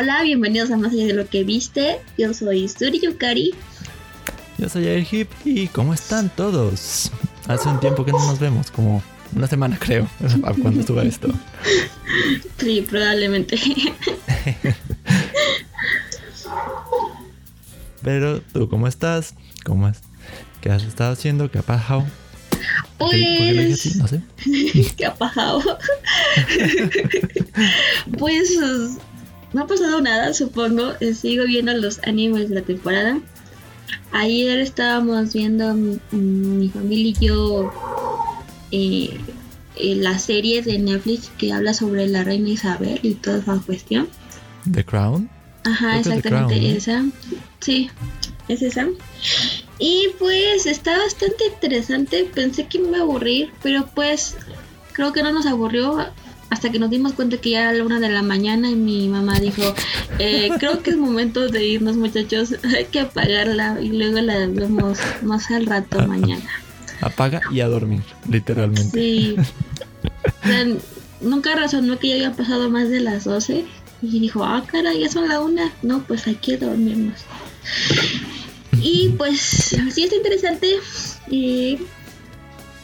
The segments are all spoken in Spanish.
Hola, bienvenidos a Más allá de lo que viste. Yo soy Suri Yukari. Yo soy el Hip y ¿cómo están todos? Hace un tiempo que no nos vemos, como una semana creo, cuando suba esto. Sí, probablemente. Pero tú, ¿cómo estás? ¿Cómo es? ¿Qué has estado haciendo? ¿Qué ha pasado? Pues... ¿Por qué lo dije así? No sé. ¿Qué ha pasado? pues no ha pasado nada, supongo. Eh, Sigo viendo los animes de la temporada. Ayer estábamos viendo mi, mi familia y yo eh, eh, la serie de Netflix que habla sobre la reina Isabel y toda esa cuestión. The Crown. Ajá, exactamente esa. Sí, es esa. Y pues está bastante interesante. Pensé que me iba a aburrir, pero pues creo que no nos aburrió hasta que nos dimos cuenta que ya era la una de la mañana y mi mamá dijo, eh, creo que es momento de irnos muchachos, hay que apagarla y luego la vemos más al rato mañana. Apaga y a dormir, literalmente. Sí. O sea, nunca razonó que ya había pasado más de las 12 y dijo, ah, cara, ya son la una. No, pues hay que dormirnos. Y pues sí está interesante. Y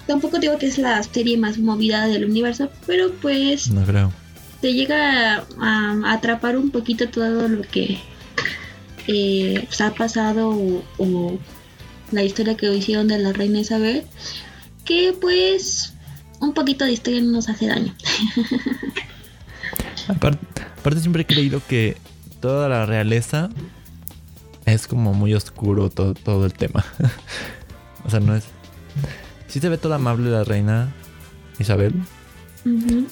tampoco digo que es la serie más movida del universo, pero pues No creo. te llega a, a atrapar un poquito todo lo que eh, pues, ha pasado o, o la historia que hicieron de la reina Isabel, que pues un poquito de historia no nos hace daño. Aparte, aparte siempre he creído que toda la realeza es como muy oscuro todo, todo el tema. o sea, no es... Sí se ve toda amable la reina Isabel,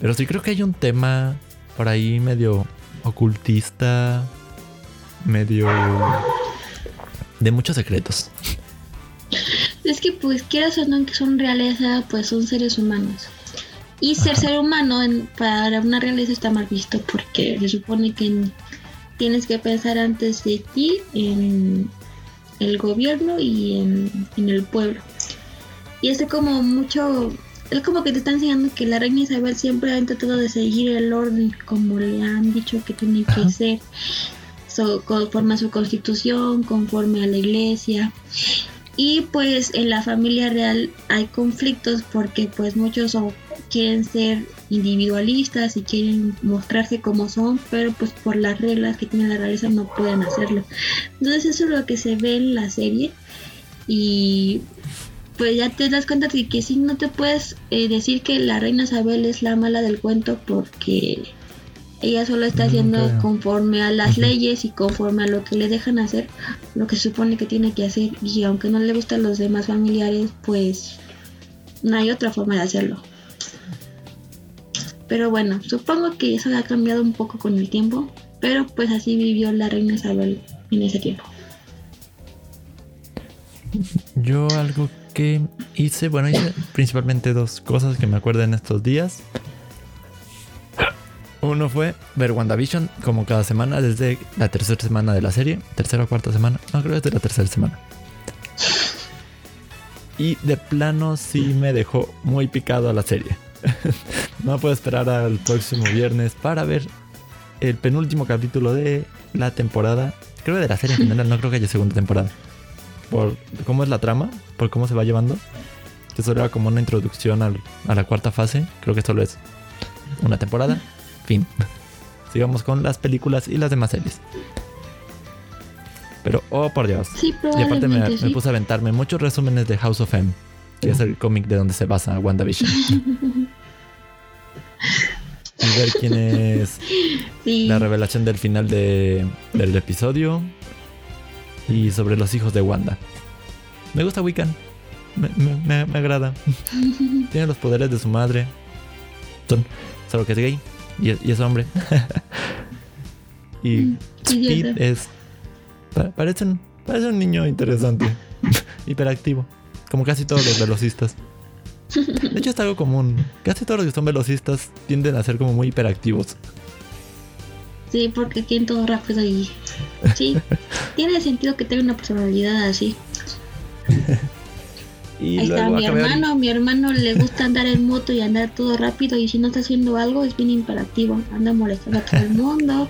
pero sí creo que hay un tema por ahí medio ocultista, medio... de muchos secretos. Es que pues quieras o no que son realeza, pues son seres humanos. Y ser Ajá. ser humano en- para una realeza está mal visto porque se supone que en- tienes que pensar antes de ti en el gobierno y en, en el pueblo. Y es como mucho, es como que te está enseñando que la reina Isabel siempre ha intentado de seguir el orden como le han dicho que tiene que ser, so- conforme a su constitución, conforme a la iglesia. Y pues en la familia real hay conflictos porque pues muchos quieren ser individualistas y quieren mostrarse como son, pero pues por las reglas que tiene la realeza no pueden hacerlo. Entonces eso es lo que se ve en la serie y pues ya te das cuenta de que sí no te puedes eh, decir que la reina Isabel es la mala del cuento porque ella solo está Mm, haciendo conforme a las leyes y conforme a lo que le dejan hacer lo que se supone que tiene que hacer. Y aunque no le gustan los demás familiares pues no hay otra forma de hacerlo. Pero bueno supongo que eso ha cambiado un poco con el tiempo pero pues así vivió la reina Isabel en ese tiempo. Yo algo que hice, bueno, hice principalmente dos cosas que me acuerdo en estos días. Uno fue ver WandaVision como cada semana desde la tercera semana de la serie, tercera o cuarta semana, no creo que es de la tercera semana. Y de plano sí me dejó muy picado a la serie. no puedo esperar al próximo viernes para ver el penúltimo capítulo de la temporada. Creo que de la serie en general, no creo que haya segunda temporada por cómo es la trama, por cómo se va llevando. Que solo era como una introducción al- a la cuarta fase. Creo que solo es una temporada. Fin. Sigamos con las películas y las demás series. Pero, oh por Dios. sí Y aparte me, puse a aventarme muchos resúmenes de House of M, que es el cómic de donde se basa WandaVision. y ver quién es Sí. la revelación del final de- del episodio y sobre los hijos de Wanda. Me gusta Wiccan. Me, me- agrada. Tiene los poderes de su madre. Son, solo que es gay y es, y es hombre. y Mm, Speed es. pa- parece, un, parece un niño interesante. Hiperactivo. Como casi todos los velocistas. De hecho, es algo común. Casi todos los que son velocistas tienden a ser como muy hiperactivos. Sí, porque tienen todo rápido y sí, tiene sentido que tenga una personalidad así. Y Ahí está mi hermano, mi hermano le gusta andar en moto y andar todo rápido y si no está haciendo algo es bien imperativo, anda molestando a todo el mundo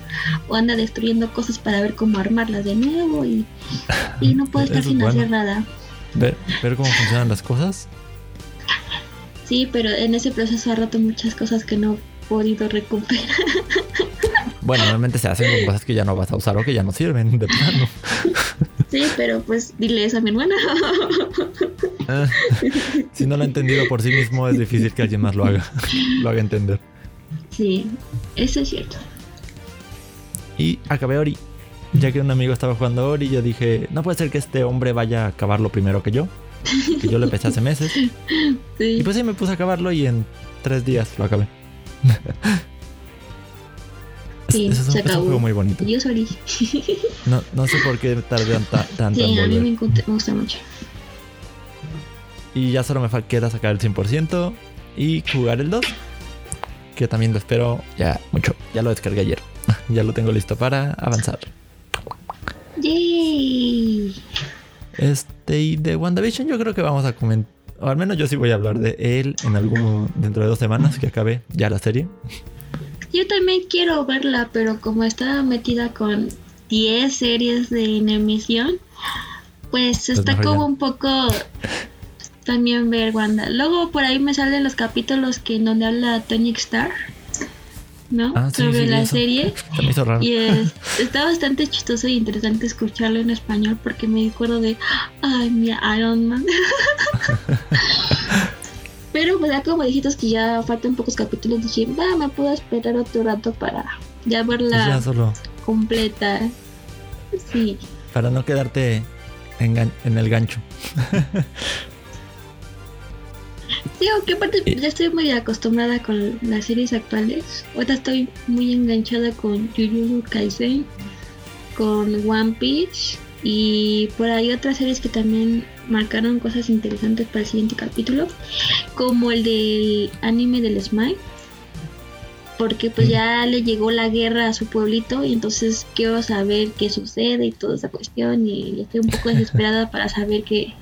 o anda destruyendo cosas para ver cómo armarlas de nuevo y, y no puede estar Eso sin bueno. hacer nada. ver, ver cómo funcionan las cosas. Sí, pero en ese proceso ha roto muchas cosas que no he podido recuperar. Bueno, normalmente se hacen con cosas que ya no vas a usar o que ya no sirven de plano. Sí, pero pues dile eso a mi hermana. Ah, si no lo ha entendido por sí mismo, es difícil que alguien más lo haga, lo haga entender. Sí, eso es cierto. Y acabé Ori. Ya que un amigo estaba jugando Ori, yo dije, no puede ser que este hombre vaya a acabarlo primero que yo. Que yo lo empecé hace meses. Sí. Y pues sí, me puse a acabarlo y en tres días lo acabé. Sí, Ese es un, se es un acabó. juego muy bonito. Yo soy. No, no sé por qué tardé ta- tanto Sí, en a mí me, gusta mucho. Y ya solo me queda sacar el 100% y jugar el 2. Que también lo espero ya mucho. Ya lo descargué ayer. ya lo tengo listo para avanzar. Yay. Este y de WandaVision yo creo que vamos a comentar. O al menos yo sí voy a hablar de él en algún dentro de dos semanas que acabe ya la serie. Yo también quiero verla, pero como estaba metida con 10 series de en emisión, pues está como ya. un poco también ver Wanda. Luego por ahí me salen los capítulos que en donde habla Tony Star, ¿no? Ah, sí, Sobre sí, la eso. serie. Se me hizo raro. Y es- está bastante chistoso e interesante escucharlo en español porque me acuerdo de, ay, mira, Iron Man. Pero pues ya como dijiste que ya faltan pocos capítulos, dije, va, me puedo esperar otro rato para ya Pues verla ya solo completa. Sí, para no quedarte en, en el gancho. sí, aunque aparte ya estoy muy acostumbrada con las series actuales. Ahorita estoy muy enganchada con Jujutsu Kaisen, con One Piece y por ahí otras series que también marcaron cosas interesantes para el siguiente capítulo, como el del anime del Smile. Porque pues ya le llegó la guerra a su pueblito y entonces quiero saber qué sucede y toda esa cuestión y estoy un poco desesperada para saber qué,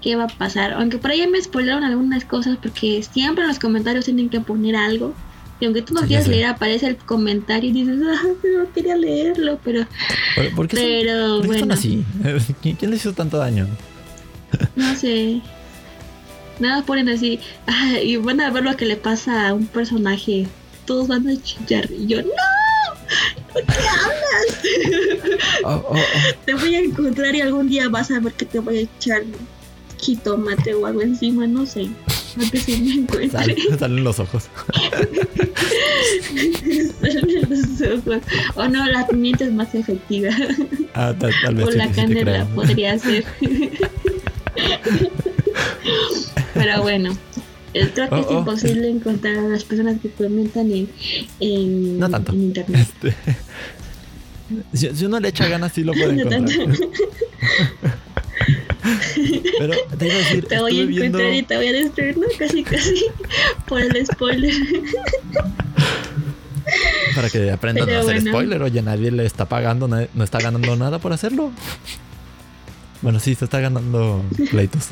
qué va a pasar. Aunque por ahí me spoilaron algunas cosas porque siempre en los comentarios tienen que poner algo. Y aunque tú no Sí, quieras leer, aparece el comentario y dices, ah, no quería leerlo, pero, ¿Por, por qué son- pero por qué son bueno, así? ¿Quién, quién les hizo tanto daño? no sé. Nada ponen así, ah, y van a ver lo que le pasa a un personaje. Todos van a chillar. Y yo, no, ¿por qué hablas? Oh, oh, oh. te voy a encontrar y algún día vas a ver que te voy a echar jitomate o algo encima, no sé. Me encuentre. Sal- salen los ojos. Salen los ojos. O no, la pimienta es más efectiva. Ah, tal, tal vez O sí, la sí te canela podría ser. Pero bueno, creo que Oh, es oh. imposible encontrar a las personas que comentan en, en, No tanto. en internet. Este, si, uno le echa ganas, sí lo puede No tanto. Encontrar. Pero te iba a decir, Te voy a estuve viendo. encontrar y te voy a destruir, ¿no? Casi, casi. Por el spoiler. Para que aprendan Pero a hacer bueno. spoiler. Oye, nadie le está pagando, nadie- no está ganando nada por hacerlo. Bueno, sí, se está ganando pleitos.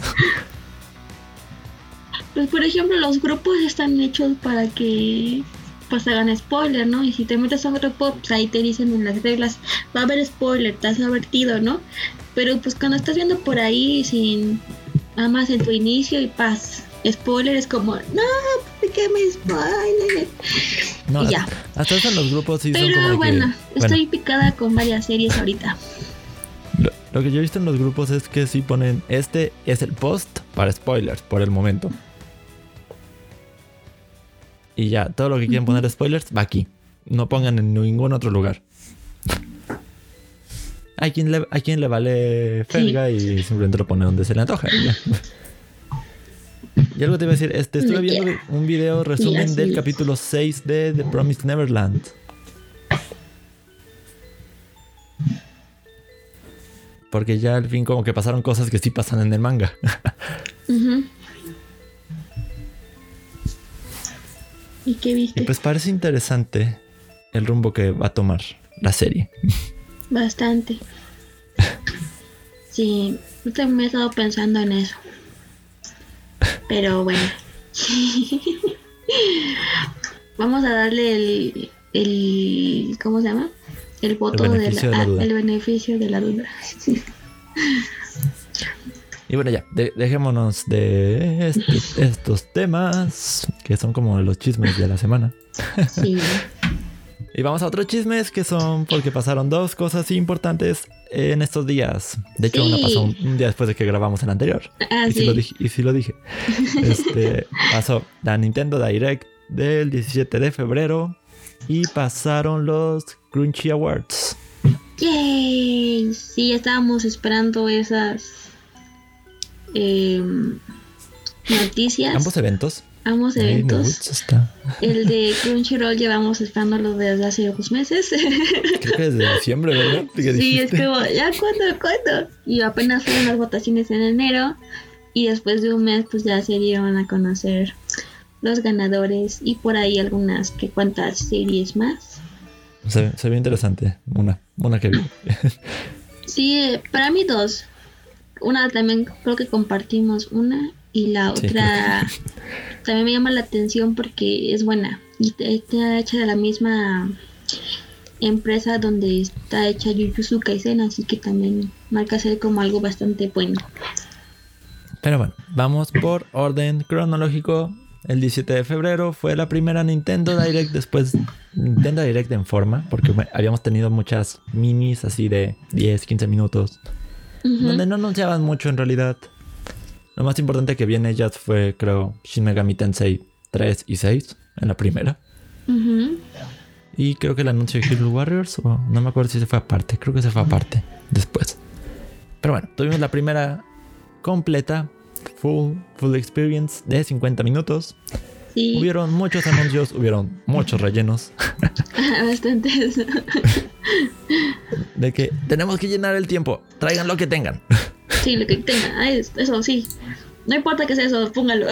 Pues por ejemplo, los grupos están hechos para que pues hagan spoiler, ¿no? Y si te metes a un grupo, pues ahí te dicen en las reglas, va a haber spoiler, te has advertido, ¿no? Pero pues cuando estás viendo por ahí sin nada más en tu inicio y paz, spoiler es como, no, ¿por qué me spoiler? No, Y ya. hasta, eso en los grupos sí son como Pero de que- bueno, bueno, estoy picada con varias series ahorita. lo, lo que yo he visto en los grupos es que sí ponen este es el post para spoilers por el momento. Y ya, todo lo que quieren poner spoilers va aquí. No pongan en ningún otro lugar. Hay quien le, hay quien le vale felga y simplemente lo pone donde se le antoja. y. Y algo te iba a decir, este, estuve viendo un video resumen del capítulo 6 de The Promised Neverland. Porque ya al fin como que pasaron cosas que sí pasan en el manga. Ujú. ¿Y qué Y viste? pues parece interesante el rumbo que va a tomar la serie. Bastante. Sí, también he estado pensando en eso. Pero bueno. Vamos a darle el, el ¿cómo se llama? El voto El de beneficio la, de la duda. ah, el beneficio de la duda. Y bueno, ya, de- dejémonos de este- estos temas que son como los chismes de la semana. Sí. Y vamos a otros chismes que son porque pasaron dos cosas importantes en estos días. De hecho, Sí. una pasó un, un día después de que grabamos el anterior. Ah, y, sí sí. lo dije, y sí lo dije. Este, pasó la Nintendo Direct del 17 de febrero y pasaron los Crunchy Awards. Yay. Sí, estábamos esperando esas em, noticias. Ambos eventos. Ambos eventos. El de Crunchyroll llevamos esperándolo desde hace dos meses. Creo que desde diciembre, ¿verdad? ¿Qué sí, es como, ¿ya cuándo, cuándo? Y apenas fueron las votaciones en enero. Y después de un mes, pues ya se dieron a conocer los ganadores. Y por ahí algunas que cuantas series más. Se, se ve interesante. Una, una que vi. Sí, eh, para mí dos. Una también creo que compartimos una. Y la Sí, otra también me llama la atención porque es buena. Y está hecha de la misma empresa donde está hecha Jujutsu Kaisen, así que también marca ser como algo bastante bueno. Pero bueno, vamos por orden cronológico. El 17 de febrero fue la primera Nintendo Direct después Nintendo Direct en forma, porque habíamos tenido muchas minis así de 10, 15 minutos, donde no anunciaban mucho en realidad. Lo más importante que vi en ellas fue, creo, Shin Megami Tensei 3 y 6 en la primera. Ujú. Y creo que el anuncio de Hero Warriors, o no me acuerdo si se fue aparte, creo que se fue aparte después. Pero bueno, tuvimos la primera completa, full, full experience de 50 minutos. Sí, Hubieron muchos anuncios, hubieron muchos rellenos bastante eso. de que tenemos que llenar el tiempo, traigan lo que tengan. Sí, lo que tenga. Ay, eso sí. No importa que sea eso, póngalo.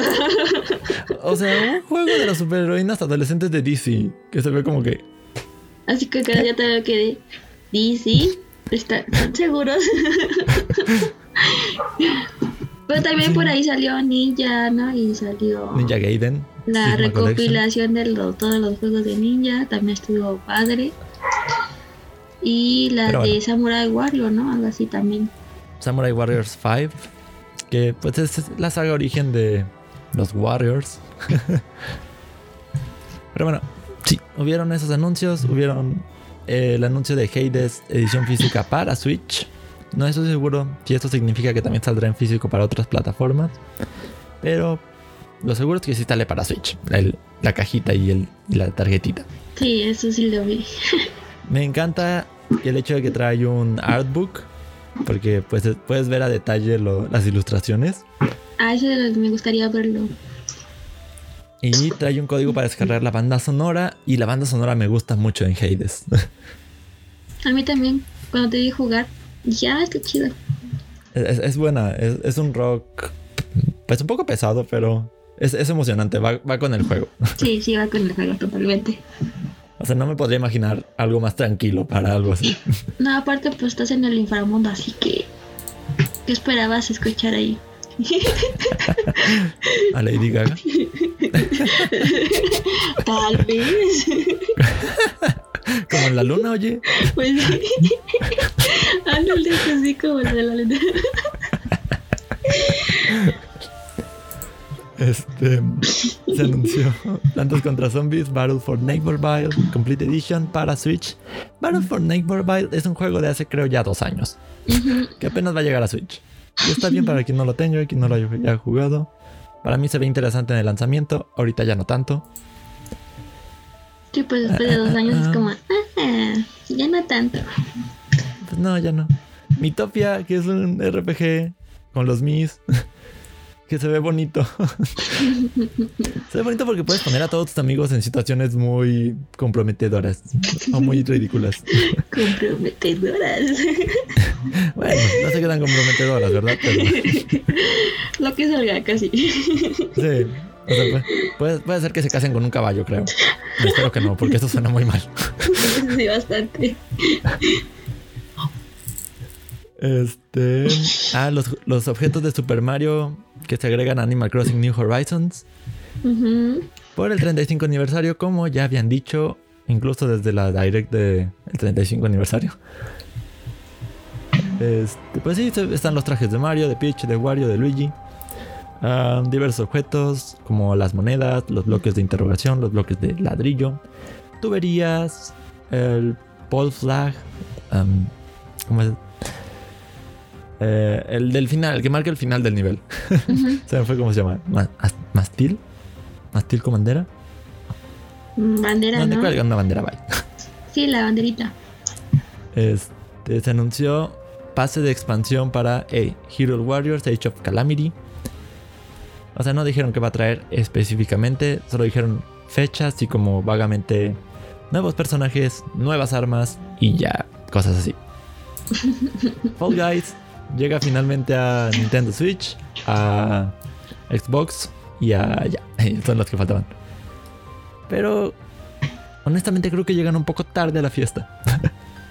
O sea, un juego de las superheroínas adolescentes de DC, que se ve como que Así que cada día te que DC, ¿están seguros? Pero también por ahí salió Ninja, ¿no? Y salió Ninja Gaiden. la Sigma Collection. recopilación de los- todos los juegos de Ninja. También estuvo padre. Y la Pero de bueno. Samurai Warrior, ¿no? Algo así también. Samurai Warriors 5, que pues es la saga origen de los Warriors. Pero bueno, sí, hubieron esos anuncios, hubieron eh, el anuncio de Hades edición física para Switch. No estoy seguro si esto significa que también saldrá en físico para otras plataformas, pero lo seguro es que sí sale para Switch, el- la cajita y, el, y la tarjetita. Sí, eso sí lo vi. Me encanta el hecho de que trae un artbook, porque pues puedes ver a detalle lo- las ilustraciones. A eso me gustaría verlo. Y trae un código para descargar la banda sonora. Y la banda sonora me gusta mucho en Hades. A mí también, cuando te vi jugar, dije, ah, está chido. es, es buena, es, es un rock. Pues un poco pesado, pero es, es emocionante. Va, va con el juego. Sí, sí, va con el juego totalmente. O sea, no me podría imaginar algo más tranquilo para algo así. No, aparte, pues estás en el inframundo, así que. ¿Qué esperabas escuchar ahí? A Lady Gaga. Tal vez. Como en la luna, oye. Pues sí. Ándale, así como el de la luna. Este se anunció Plantas contra Zombies Battle for Neighborville Complete Edition para Switch. Battle for Neighborville es un juego de hace creo ya dos años que apenas va a llegar a Switch. Y está bien para quien no lo tenga, quien no lo haya jugado. Para mí se ve interesante en el lanzamiento, ahorita ya no tanto. Sí, pues después de dos años es como, ah, ya no tanto. Pues no, ya no. Mitopia, que es un RPG con los Mis, que se ve bonito. se ve bonito porque puedes poner a todos tus amigos en situaciones muy comprometedoras o muy ridículas. Comprometedoras. Bueno, no se quedan comprometedoras, ¿verdad? Pero Lo que salga casi. sí. O sea, puede- puede, puede ser que se casen con un caballo, creo. Espero que no, porque eso suena muy mal. Sí, bastante. Este. Ah, los, los objetos de Super Mario que se agregan a Animal Crossing New Horizons. Por el 35 aniversario, como ya habían dicho, incluso desde la direct del 35 aniversario. Este, pues sí, están los trajes de Mario, de Peach, de Wario, de Luigi. Ah, diversos objetos como las monedas, los bloques de interrogación, los bloques de ladrillo, tuberías, el pole flag, ¿cómo es? Eh, el del final, el que marca el final del nivel. Se me fue cómo se llama. Ma- as- ¿Mastil? ¿Mastil con bandera? Bandera, ¿Dónde ¿no? cuelga una bandera? Bye. Sí, la banderita. Este, se anunció pase de expansión para hey, Hero Warriors Age of Calamity. O sea, no dijeron que va a traer específicamente, solo dijeron fechas y como vagamente nuevos personajes, nuevas armas y ya, cosas así. Fall Guys llega finalmente a Nintendo Switch, a Xbox y a ya, son los que faltaban. Pero honestamente creo que llegan un poco tarde a la fiesta.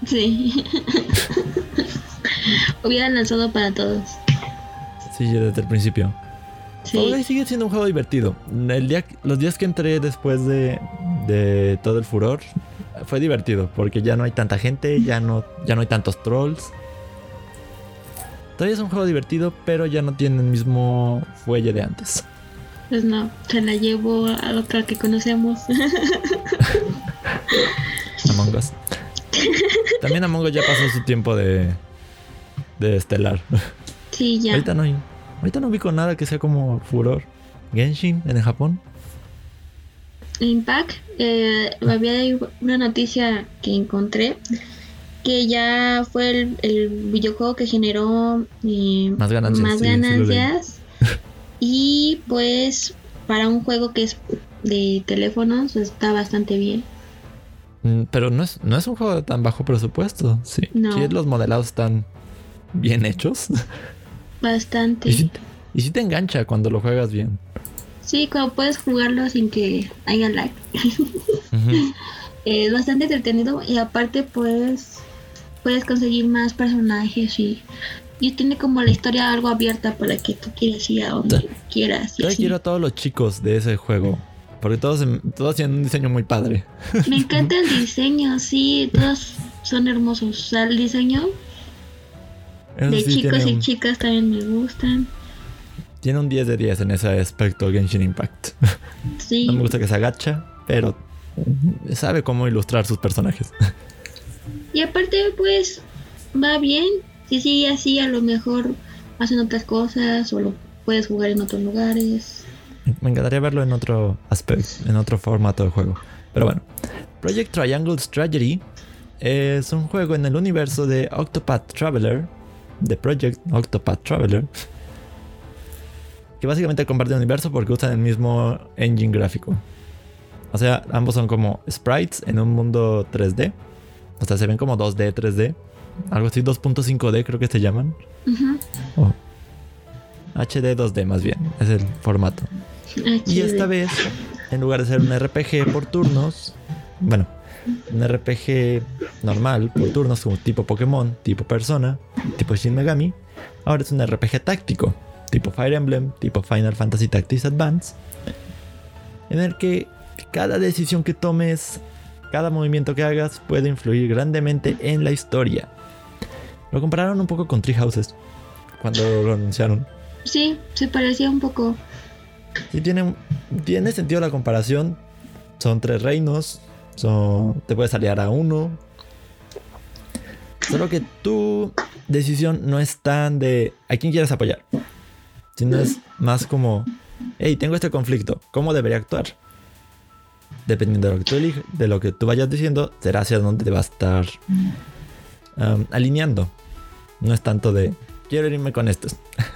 Sí. Hubieran lanzado para todos. Sí, desde el principio. Fall Sí. Guys sigue siendo un juego divertido. El día, los días que entré después de, de todo el furor fue divertido porque ya no hay tanta gente, ya no, ya no hay tantos trolls. Todavía es un juego divertido, pero ya no tiene el mismo fuelle de antes. Pues no, se la llevo a otra que conocemos. Among Us. También Among Us ya pasó su tiempo de, de estelar. sí, ya. Ahorita no hay, ahorita no ubico nada que sea como furor. Genshin en Japón. Impact, eh, había una noticia que encontré que ya fue el, el videojuego que generó eh, Más ganancias, más sí, sí y pues para un juego que es de teléfonos está bastante bien. Mm, Pero no es, no es un juego de tan bajo presupuesto. Sí. No. Sí, los modelados están bien hechos. Bastante. y, sí te engancha cuando lo juegas bien. Sí, cuando puedes jugarlo sin que haya lag. Ujú. Es bastante entretenido y aparte pues puedes conseguir más personajes y, y tiene como la historia algo abierta para que tú quieras ir a donde quieras. y Yo así. quiero a todos los chicos de ese juego. Porque todos, em- todos tienen un diseño muy padre. Me encanta el diseño, sí, todos son hermosos. O sea, el diseño Eso de sí, chicos y un, chicas también me gustan. tiene un 10 de 10 en ese aspecto Genshin Impact. Sí, No me gusta que se agacha, pero sabe cómo ilustrar sus personajes. y aparte pues va bien. Si sigue así, a lo mejor hacen otras cosas o lo puedes jugar en otros lugares. Me encantaría verlo en otro aspecto, en otro formato de juego. Pero bueno, Project Triangle Strategy es un juego en el universo de Octopath Traveler, de Project Octopath Traveler, que básicamente comparte el universo porque usan el mismo engine gráfico. O sea, ambos son como sprites en un mundo 3D. O sea, se ven como 2D, 3D. Algo así, 2.5D creo que se llaman. O HD 2D más bien, es el formato. Y esta vez, en lugar de ser un RPG por turnos, bueno, un RPG normal por turnos como tipo Pokémon, tipo Persona, tipo Shin Megami, ahora es un RPG táctico, tipo Fire Emblem, tipo Final Fantasy Tactics Advance, en el que cada decisión que tomes, cada movimiento que hagas puede influir grandemente en la historia. Lo compararon un poco con Tree Houses cuando lo anunciaron. Sí, se parecía un poco. Sí, tiene, tiene sentido la comparación. Son tres reinos. Son, te puedes aliar a uno. Solo que tu decisión no es tan de a quién quieres apoyar. Sino es más como, hey, tengo este conflicto. ¿Cómo debería actuar? Dependiendo de lo que tú elijas, de lo que tú vayas diciendo, será hacia dónde te va a estar um, alineando. No es tanto de quiero irme con estos.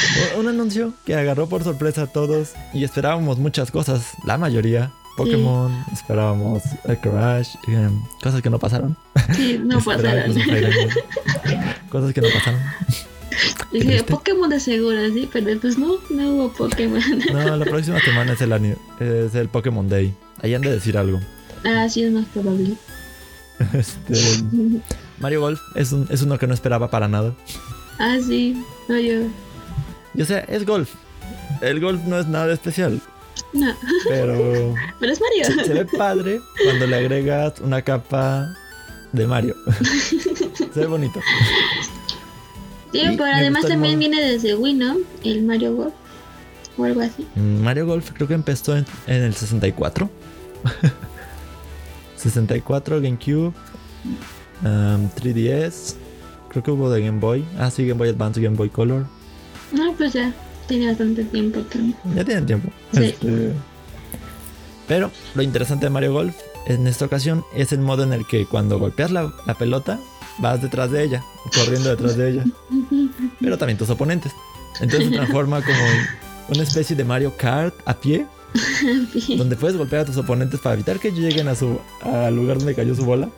Un anuncio que agarró por sorpresa a todos y esperábamos muchas cosas, la mayoría. Pokémon, esperábamos el Crash, em, cosas que no pasaron. Sí, no pasaron. Cosas que no pasaron. Dije. Pokémon de seguro, sí, pero pues no, no hubo Pokémon. No, la próxima semana es el, es el Pokémon Day. Ahí han de decir algo. ah, sí, es más probable. Este, Mario Golf es, un- es uno que no esperaba para nada. Ah, sí. No, yo. Sea, es golf. El golf no es nada especial, No. pero Pero es Mario. se, se ve padre cuando le agregas una capa de Mario. se ve bonito. Sí, Y pero además también modo. viene desde Wii, ¿no? El Mario Golf. O algo así. Mm, Mario Golf creo que empezó en, en el 64. 64, GameCube, um, 3DS. Creo que hubo de Game Boy. Ah, sí, Game Boy Advance Game Boy Color. No, pues ya. Tiene bastante tiempo también. Ya tienen tiempo. Sí. Este, Pero lo interesante de Mario Golf en esta ocasión es el modo en el que cuando golpeas la, la pelota vas detrás de ella, corriendo detrás de ella, pero también tus oponentes. Entonces se transforma como en una especie de Mario Kart a pie, donde puedes golpear a tus oponentes para evitar que lleguen a su al lugar donde cayó su bola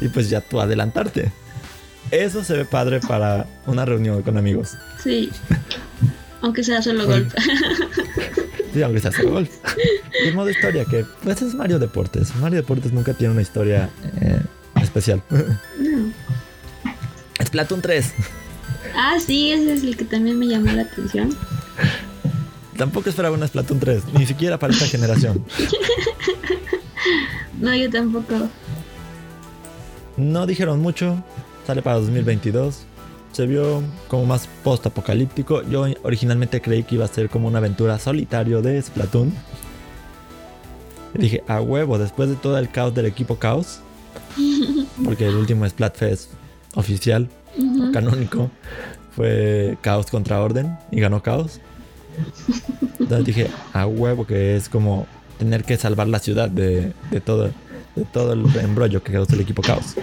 y pues ya tú adelantarte. Eso se ve padre para una reunión con amigos. Sí. Aunque sea solo golf. Sí, aunque sea solo golf. Y el modo historia, que pues es Mario Deportes. Mario Deportes nunca tiene una historia eh, especial. No. Splatoon 3. Ah, sí, ese es el que también me llamó la atención. Tampoco esperaba una Splatoon 3, ni siquiera para esta generación. No, yo tampoco. No dijeron mucho, sale para 2022. Se vio como más post-apocalíptico. Yo originalmente creí que iba a ser como una aventura solitario de Splatoon. Y dije, a huevo, después de todo el caos del equipo Caos. Porque el último Splatfest oficial Ujú. canónico fue Caos contra Orden y ganó Caos. Entonces dije, a huevo que es como tener que salvar la ciudad de, de todo de todo el embrollo que causó el equipo Caos.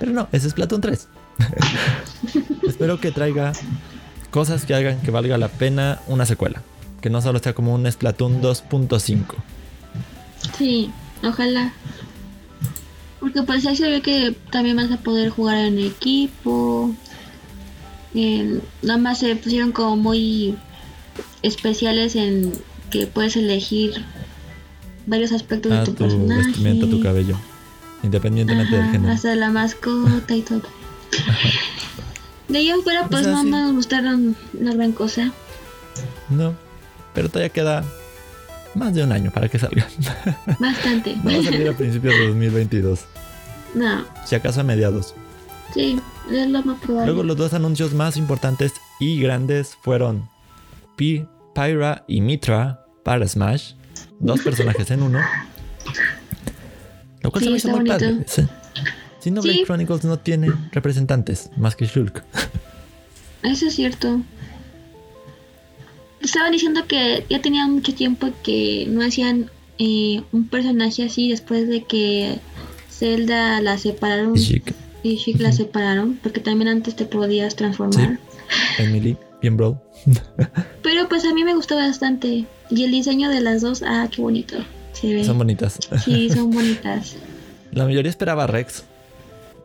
Pero no, ese es Splatoon 3. Espero que traiga cosas que hagan que valga la pena una secuela. Que no solo sea como un Splatoon 2.5. Sí, ojalá. Porque pues ahí se ve que también vas a poder jugar en equipo. Eh, nada más se pusieron como muy especiales en que puedes elegir varios aspectos de tu, tu personaje. vestimenta, tu cabello. Independientemente del género. hasta la mascota y todo. De ahí afuera pues O sea, no sí. me gustaron una gran cosa. No. Pero todavía queda más de un año para que salga. Bastante. No va a salir a principios de 2022. No, Si acaso a mediados. sí, es lo más probable. Luego los dos anuncios más importantes y grandes fueron Pi, Pyra y Mitra para Smash. Dos personajes en uno. Lo cual Sí, se me hizo muy bonito. padre. Sí. Xenoblade Sí. Chronicles no tiene representantes más que Shulk. Eso es cierto. Estaban diciendo que ya tenían mucho tiempo que no hacían eh, un personaje así después de que Zelda la separaron Y Chic, y Chic la separaron, porque también antes te podías transformar. Emily, bien bro. Pero pues a mí me gustó bastante. Y el diseño de las dos, ah, qué bonito. Se ve. Son bonitas. Sí, son bonitas. La mayoría esperaba Rex,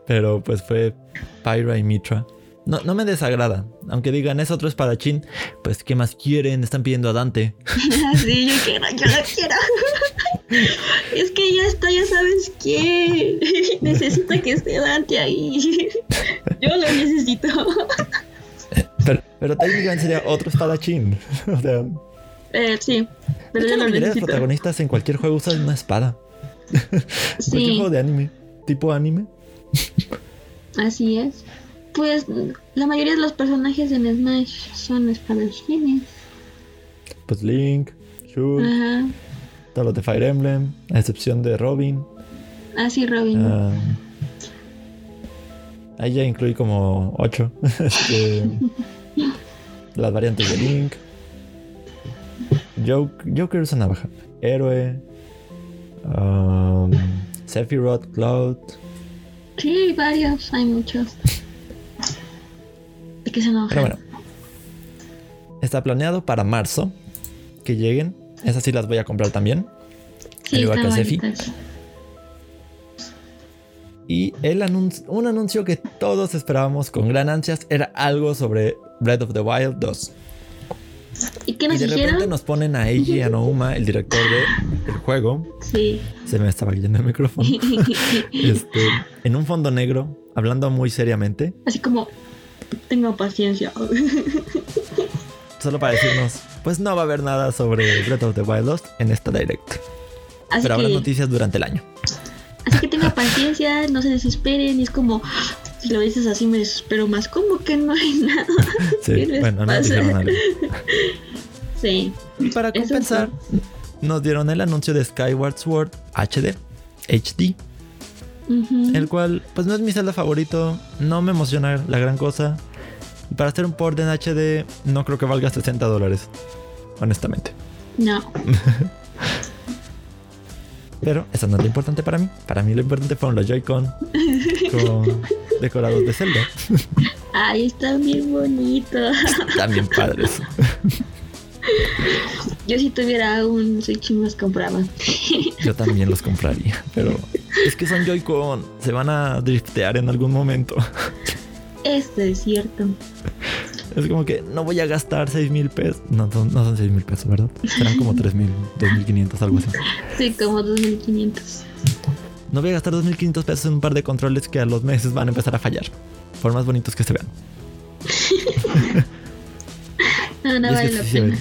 pero pues fue Pyra y Mitra. No, no me desagrada, aunque digan es otro espadachín, pues ¿qué más quieren? Están pidiendo a Dante. sí, yo quiero, yo la quiero. es que ya está, ya sabes quién. Necesito que esté Dante ahí. yo lo necesito. Pero, pero técnicamente sería otro espadachín. o sea, Eh, sí, pero yo lo de los necesito. protagonistas en cualquier juego usan una espada. Cualquier Sí, juego de anime, tipo anime. así es. Pues la mayoría de los personajes en Smash son espadachines. Pues Link, Shulk, Ajá. todos los de Fire Emblem, a excepción de Robin. Así Robin. Ah, ahí ya incluí como 8. las variantes de Link. Joker, Joker usa navaja. Héroe. Um, Sephiroth, Cloud. Sí, hay varios, hay muchos. De que se enoja. Pero bueno. Está planeado para marzo que lleguen. Esas sí las voy a comprar también. sí, al igual que Sefi. Y el anuncio, un anuncio que todos esperábamos con gran ansias era algo sobre Breath of the Wild 2. ¿Y qué Y nos de repente nos ponen a Eiji Anouma, el director de- del juego. Sí. Se me estaba yendo el micrófono. Este, en un fondo negro, hablando muy seriamente, Así como, tengo paciencia. solo para decirnos, pues no va a haber nada sobre Breath of the Wild 2 en esta direct. Así Pero habrá noticias durante el año. así que tenga paciencia, no se desesperen. Y es como, si lo dices así, me desespero más. ¿Cómo que no hay nada? Sí, ¿Qué les bueno, no pasa? dijeron algo. Sí. Y para compensar, nos dieron el anuncio de Skyward Sword HD, HD, El cual pues no es mi Zelda favorito, no me emociona la gran cosa. Para hacer un port en HD no creo que valga 60 dólares, honestamente. No. Pero eso no es lo importante para mí. Para mí lo importante fueron los Joy-Con con decorados de Zelda. Ay, están bien bonitos. También padres. Yo si tuviera un Switch los compraba. Yo también los compraría. Pero es que son Joy-Con. Se van a driftear en algún momento. Esto es cierto. Es como que no voy a gastar 6 mil pesos. No, son- no son 6 mil pesos, ¿verdad? Serán como 3 mil, 2.500, algo así. Sí, como 2500. No voy a gastar 2.500 pesos en un par de controles que a los meses van a empezar a fallar. Por más bonitos que se vean. No, no vale la pena.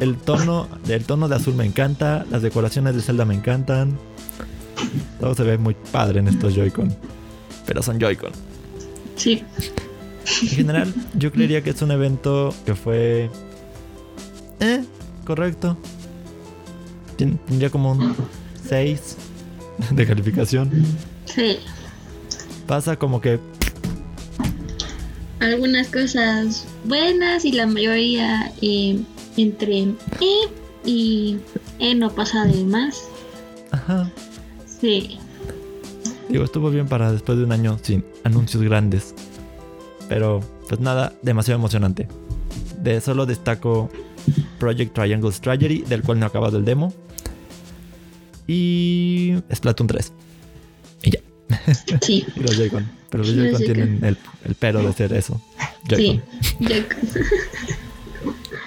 El tono, el tono de azul me encanta. Las decoraciones de Zelda me encantan. Todo se ve muy padre en estos Joy-Con. Pero son Joy-Con. Sí. En general, yo creería que es un evento que fue. Eh, correcto. Tendría como un 6 de calificación. Sí. Pasa como que. Algunas cosas buenas y la mayoría eh, entre eh y eh no pasa de más. Ajá. Sí. Digo, estuvo bien para después de un año sin anuncios grandes. Pero, pues nada, demasiado emocionante. De solo destaco Project Triangle Strategy, del cual no he acabado el demo. Y Splatoon 3. Sí. Y los Joy-Con. Pero los Joy-Con tienen el, el pero de ser eso. Sí.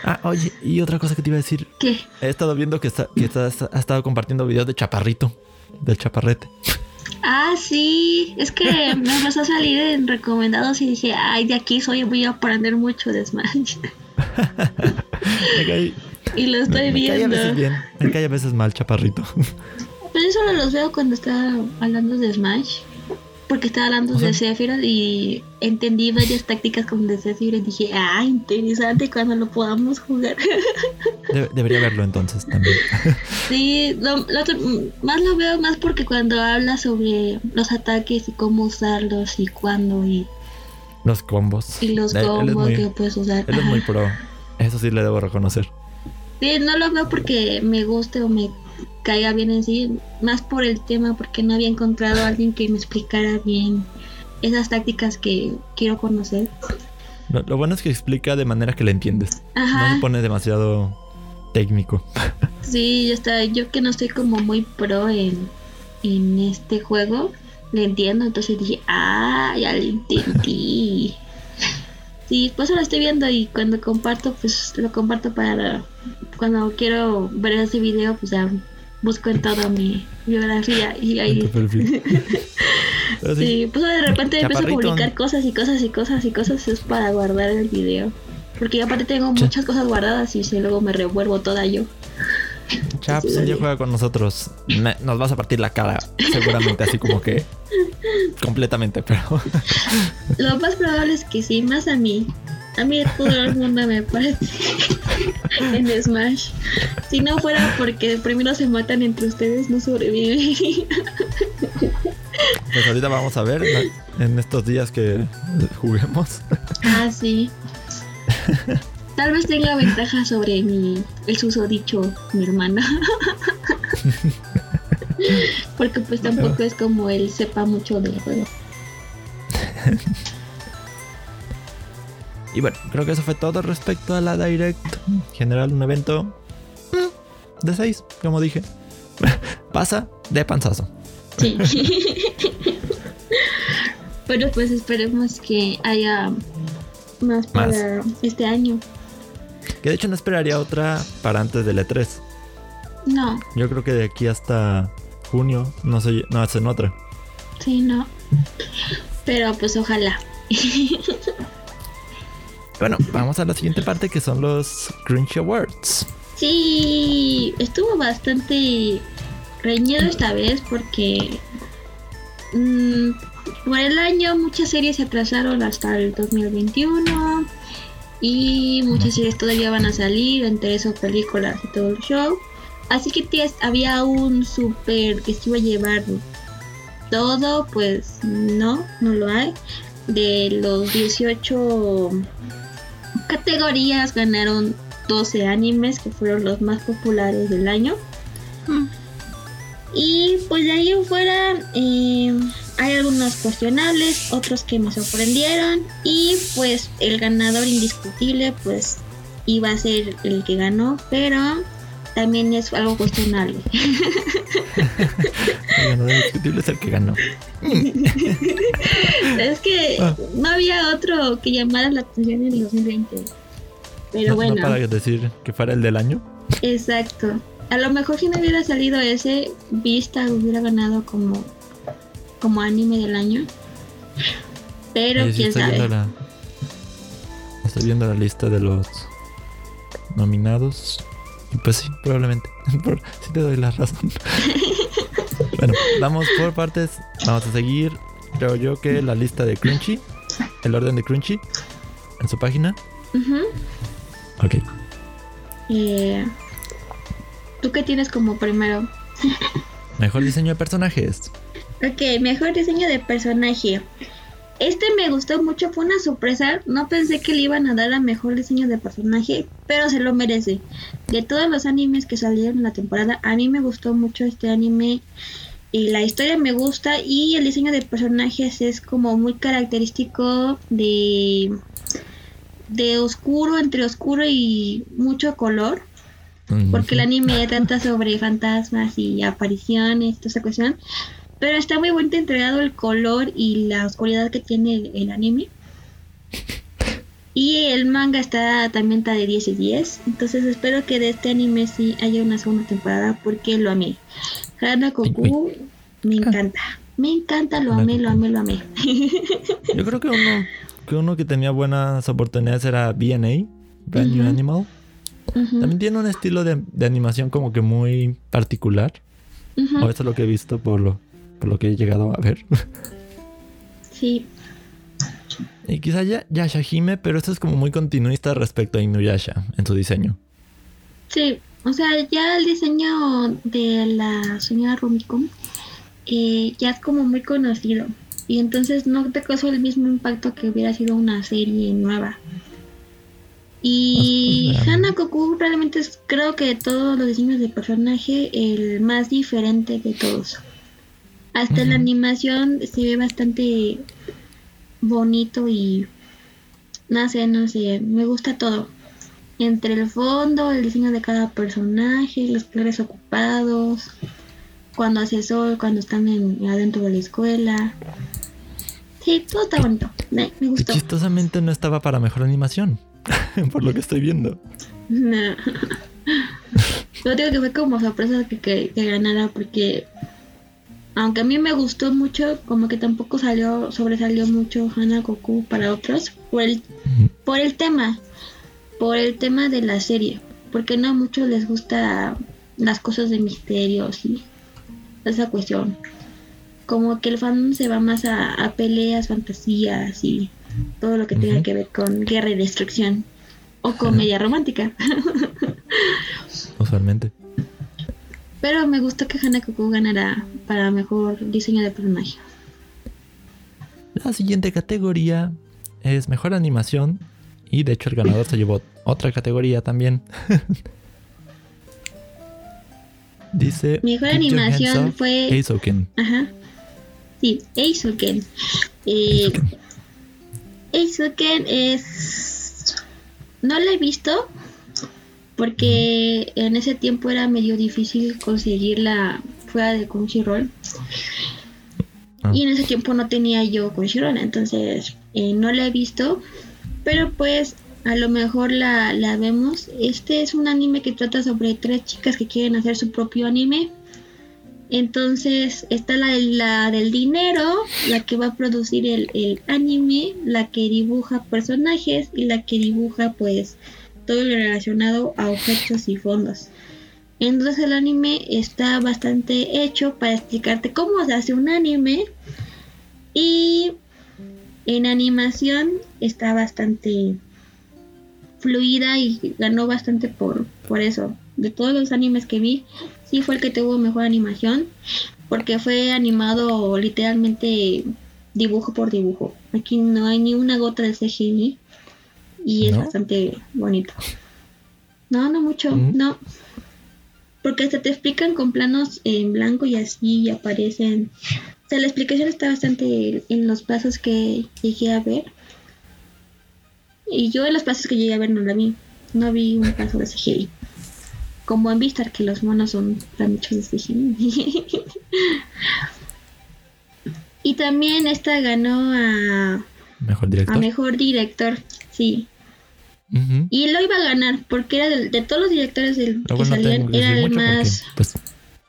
Ah, oye, y otra cosa que te iba a decir. ¿Qué? He estado viendo que, está, que estás- ha estado compartiendo videos de Chaparrito. Del Chaparrete. Ah, sí. Es que me empezó a salir en recomendados y dije, ay, de aquí soy, voy a aprender mucho de Smash. Me cae, Y lo estoy me cae a viendo. veces bien. Me cae a veces mal Chaparrito. Pues yo solo los veo cuando está hablando de Smash. Porque estaba hablando O sea- de Sephiroth y entendí varias tácticas como de Sephiroth y dije, ah, interesante cuando lo podamos jugar. De- debería verlo entonces también. sí, lo- lo otro- más lo veo más porque cuando habla sobre los ataques y cómo usarlos y cuándo y, Los combos. y los Él- él es combos muy- que puedes usar. Él es muy pro. Eso sí le debo reconocer. Sí, no lo veo porque me guste o me caiga bien en sí, más por el tema, porque no había encontrado a alguien que me explicara bien esas tácticas que quiero conocer. Lo, lo bueno es que explica de manera que le entiendes. No Ajá, se pone demasiado técnico. sí, yo, está, yo que no estoy como muy pro en, en este juego, le entiendo, entonces dije, ah, ya lo entendí. Sí, pues ahora estoy viendo y cuando comparto, pues lo comparto para cuando quiero ver ese video, pues ya busco en toda mi biografía y ahí. Pero sí, Sí, pues de repente empiezo a publicar cosas y cosas y cosas y cosas es para guardar el video. Porque yo aparte tengo Cha- muchas cosas guardadas y si luego me revuelvo toda yo. Chaps, Sí, dale. juega con nosotros. Me- nos vas a partir la cara, seguramente, así como que completamente, pero Lo más probable es que sí, más a mí. A mí todo el mundo me parece en Smash. Si no fuera porque primero se matan entre ustedes, no sobreviviría. pues ahorita vamos a ver en estos días que juguemos. Ah, sí. Tal vez tenga ventaja sobre mi, el susodicho, mi hermana. Porque pues tampoco es como él sepa mucho del juego. Y bueno, creo que eso fue todo respecto a la Direct. En general, un evento mm, de 6, como dije. Pasa de panzazo. Sí. Pero pues esperemos que haya más para este año. Que de hecho no esperaría otra para antes del E3. No, Yo creo que de aquí hasta junio no, se, no hacen otra. sí, no. Pero pues ojalá. bueno, vamos a la siguiente parte que son los Cringe Awards. Sí, estuvo bastante reñido esta vez porque mm, por el año muchas series se atrasaron hasta el 2021 y muchas series todavía van a salir, entre esas películas y todo el show. Así que había un super que se iba a llevar todo, pues no, no lo hay. De los 18 categorías ganaron 12 animes que fueron los más populares del año. Mm. Y pues de ahí fuera eh, hay algunos cuestionables, otros que me sorprendieron y pues el ganador indiscutible pues iba a ser el que ganó, pero también es algo cuestionable. indiscutible es el que ganó. es que ah. no había otro que llamara la atención en el 2020. Pero bueno. para decir que fuera el del año. Exacto. A lo mejor si no hubiera salido ese, Vista hubiera ganado como, como anime del año. Pero quién sabe. estoy viendo la lista de los nominados. Y pues sí, probablemente. sí te doy la razón. bueno, vamos por partes. Vamos a seguir. Creo yo que la lista de Crunchy. El orden de Crunchy. En su página. Ok. Eh, ¿Tú qué tienes como primero? Mejor diseño de personajes. Ok, mejor diseño de personaje. Este me gustó mucho, fue una sorpresa. No pensé que le iban a dar a mejor diseño de personaje, pero se lo merece. De todos los animes que salieron en la temporada, a mí me gustó mucho este anime. Y la historia me gusta y el diseño de personajes es como muy característico de de oscuro entre oscuro y mucho color porque el anime trata sobre fantasmas y apariciones, toda esa cuestión. Pero está muy bien entregado el color y la oscuridad que tiene el, anime. Y el manga está también está de 10 y 10. Entonces espero que de este anime sí haya una segunda temporada porque lo amé. Hana Koku me encanta. Me encanta, lo amé, lo amé, lo amé. Yo creo que uno que, uno que tenía buenas oportunidades era BNA, Brand New Animal. También tiene un estilo de, animación como que muy particular. O eso es lo que he visto por lo, por lo que he llegado a ver. sí. Y quizá ya Yashahime, pero esto es como muy continuista respecto a Inuyasha en su diseño. Sí, o sea, ya el diseño de la señora Rumiko eh, ya es como muy conocido. Y entonces no te causó el mismo impacto que hubiera sido una serie nueva. Y Hana Koku realmente es, creo que de todos los diseños de personaje, el más diferente de todos. Hasta la animación se ve bastante bonito y no sé, no sé, me gusta todo. Entre el fondo, el diseño de cada personaje, los colores ocupados, cuando hace sol, cuando están en, adentro de la escuela. Sí, todo está bonito. Me, me gustó. chistosamente no estaba para mejor animación. por lo que estoy viendo. No. Yo digo que fue como sorpresa que, que, ganara porque aunque a mí me gustó mucho, como que tampoco salió, sobresalió mucho Hana Goku para otros por el, por el tema, por el tema de la serie, porque no a muchos les gusta las cosas de misterios y esa cuestión. Como que el fan se va más a, a peleas, fantasías y todo lo que tenga que ver con guerra y destrucción o comedia romántica. Usualmente. Pero me gustó que Hanakoku ganara para mejor diseño de personaje. La siguiente categoría es mejor animación y de hecho el ganador se llevó otra categoría también. Dice mejor animación fue Eisoken. Ajá. Sí, Eisoken. Eh, Eisoken es... No la he visto porque en ese tiempo era medio difícil conseguirla fuera de Crunchyroll. Ah. Y en ese tiempo no tenía yo Crunchyroll, entonces eh, no la he visto. Pero pues a lo mejor la, la, vemos. Este es un anime que trata sobre tres chicas que quieren hacer su propio anime. Entonces está la, la, del dinero, la que va a producir el, el, anime, la que dibuja personajes y la que dibuja pues todo lo relacionado a objetos y fondos. Entonces el anime está bastante hecho para explicarte cómo se hace un anime y en animación está bastante fluida y ganó bastante por, por eso. De todos los animes que vi, sí fue el que tuvo mejor animación porque fue animado literalmente dibujo por dibujo. Aquí no hay ni una gota de CGI y es bastante bonito. No, no mucho, mm. no. Porque hasta te explican con planos en blanco y así aparecen. O sea, la explicación está bastante en los pasos que llegué a ver. Y yo en los pasos que llegué a ver no la vi. No vi un paso de CGI. Como en Vistar, que los monos son muchos de CGI. y también esta ganó a... Mejor director. A mejor director, sí. Y lo iba a ganar porque era de, todos los directores del, que salían, era el más. pues,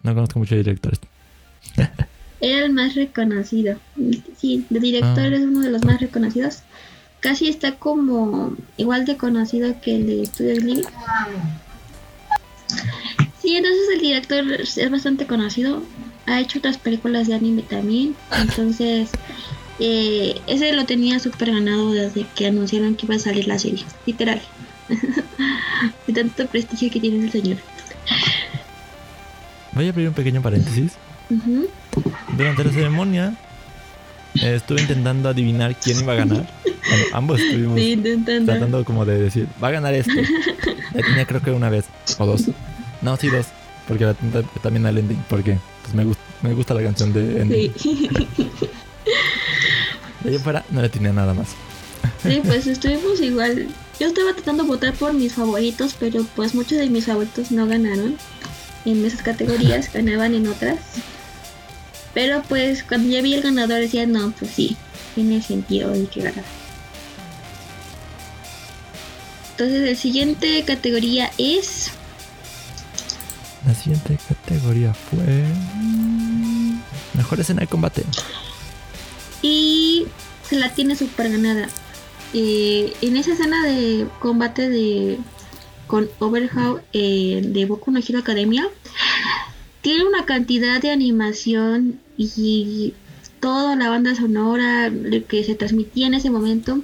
no conozco muchos directores. era el más reconocido. Sí, el director ah. es uno de los más reconocidos. Casi está como igual de conocido que el de Studio Ghibli. Sí, entonces el director es bastante conocido. Ha hecho otras películas de anime también. Entonces eh, ese lo tenía súper ganado desde que anunciaron que iba a salir la serie, literal. de tanto prestigio que tiene el señor. Voy a abrir un pequeño paréntesis. Durante la ceremonia eh, estuve intentando adivinar quién iba a ganar. Bueno, ambos estuvimos tratando como de decir, va a ganar este. La tenía creo que una vez o dos. No, sí, dos. Porque la también al ending. Porque pues, me, gusta, me gusta la canción de ending. Sí. De fuera no le tenía nada más. Sí, pues estuvimos igual. Yo estaba tratando de votar por mis favoritos, pero pues muchos de mis favoritos no ganaron en esas categorías, ganaban en otras. Pero pues cuando ya vi el ganador decía, no, pues sí, tiene sentido de que ganara. Entonces, la siguiente categoría es. La siguiente categoría fue. Mejor escena de combate y se la tiene súper ganada. En esa escena de combate de con Overhaul eh, de Boku no Hero Academia tiene una cantidad de animación y toda la banda sonora que se transmitía en ese momento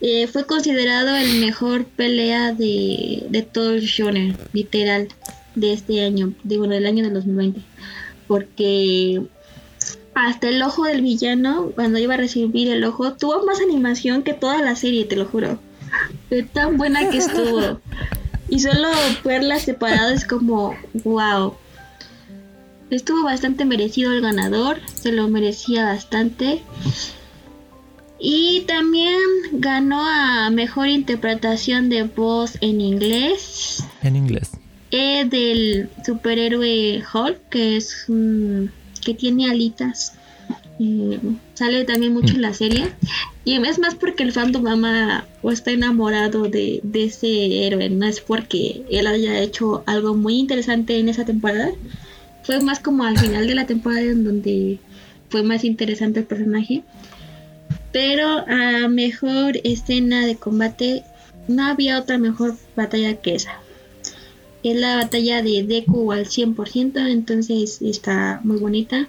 eh, fue considerado el mejor pelea de, de todo el shonen literal de este año digo del año de 2020 porque hasta el ojo del villano, cuando iba a recibir el ojo, tuvo más animación que toda la serie, te lo juro. Fue tan buena que estuvo. Y solo verlas separadas es como, wow. Estuvo bastante merecido el ganador, se lo merecía bastante. Y también ganó a mejor interpretación de voz en inglés. En inglés. Eh, del superhéroe Hulk, que es un que tiene alitas. sale también mucho en la serie. Y es más porque el fandom ama o está enamorado de, de, ese héroe. No es porque él haya hecho algo muy interesante en esa temporada. Fue más como al final de la temporada en donde fue más interesante el personaje. Pero a mejor escena de combate no había otra mejor batalla que esa es la batalla de Deku al 100%, entonces está muy bonita.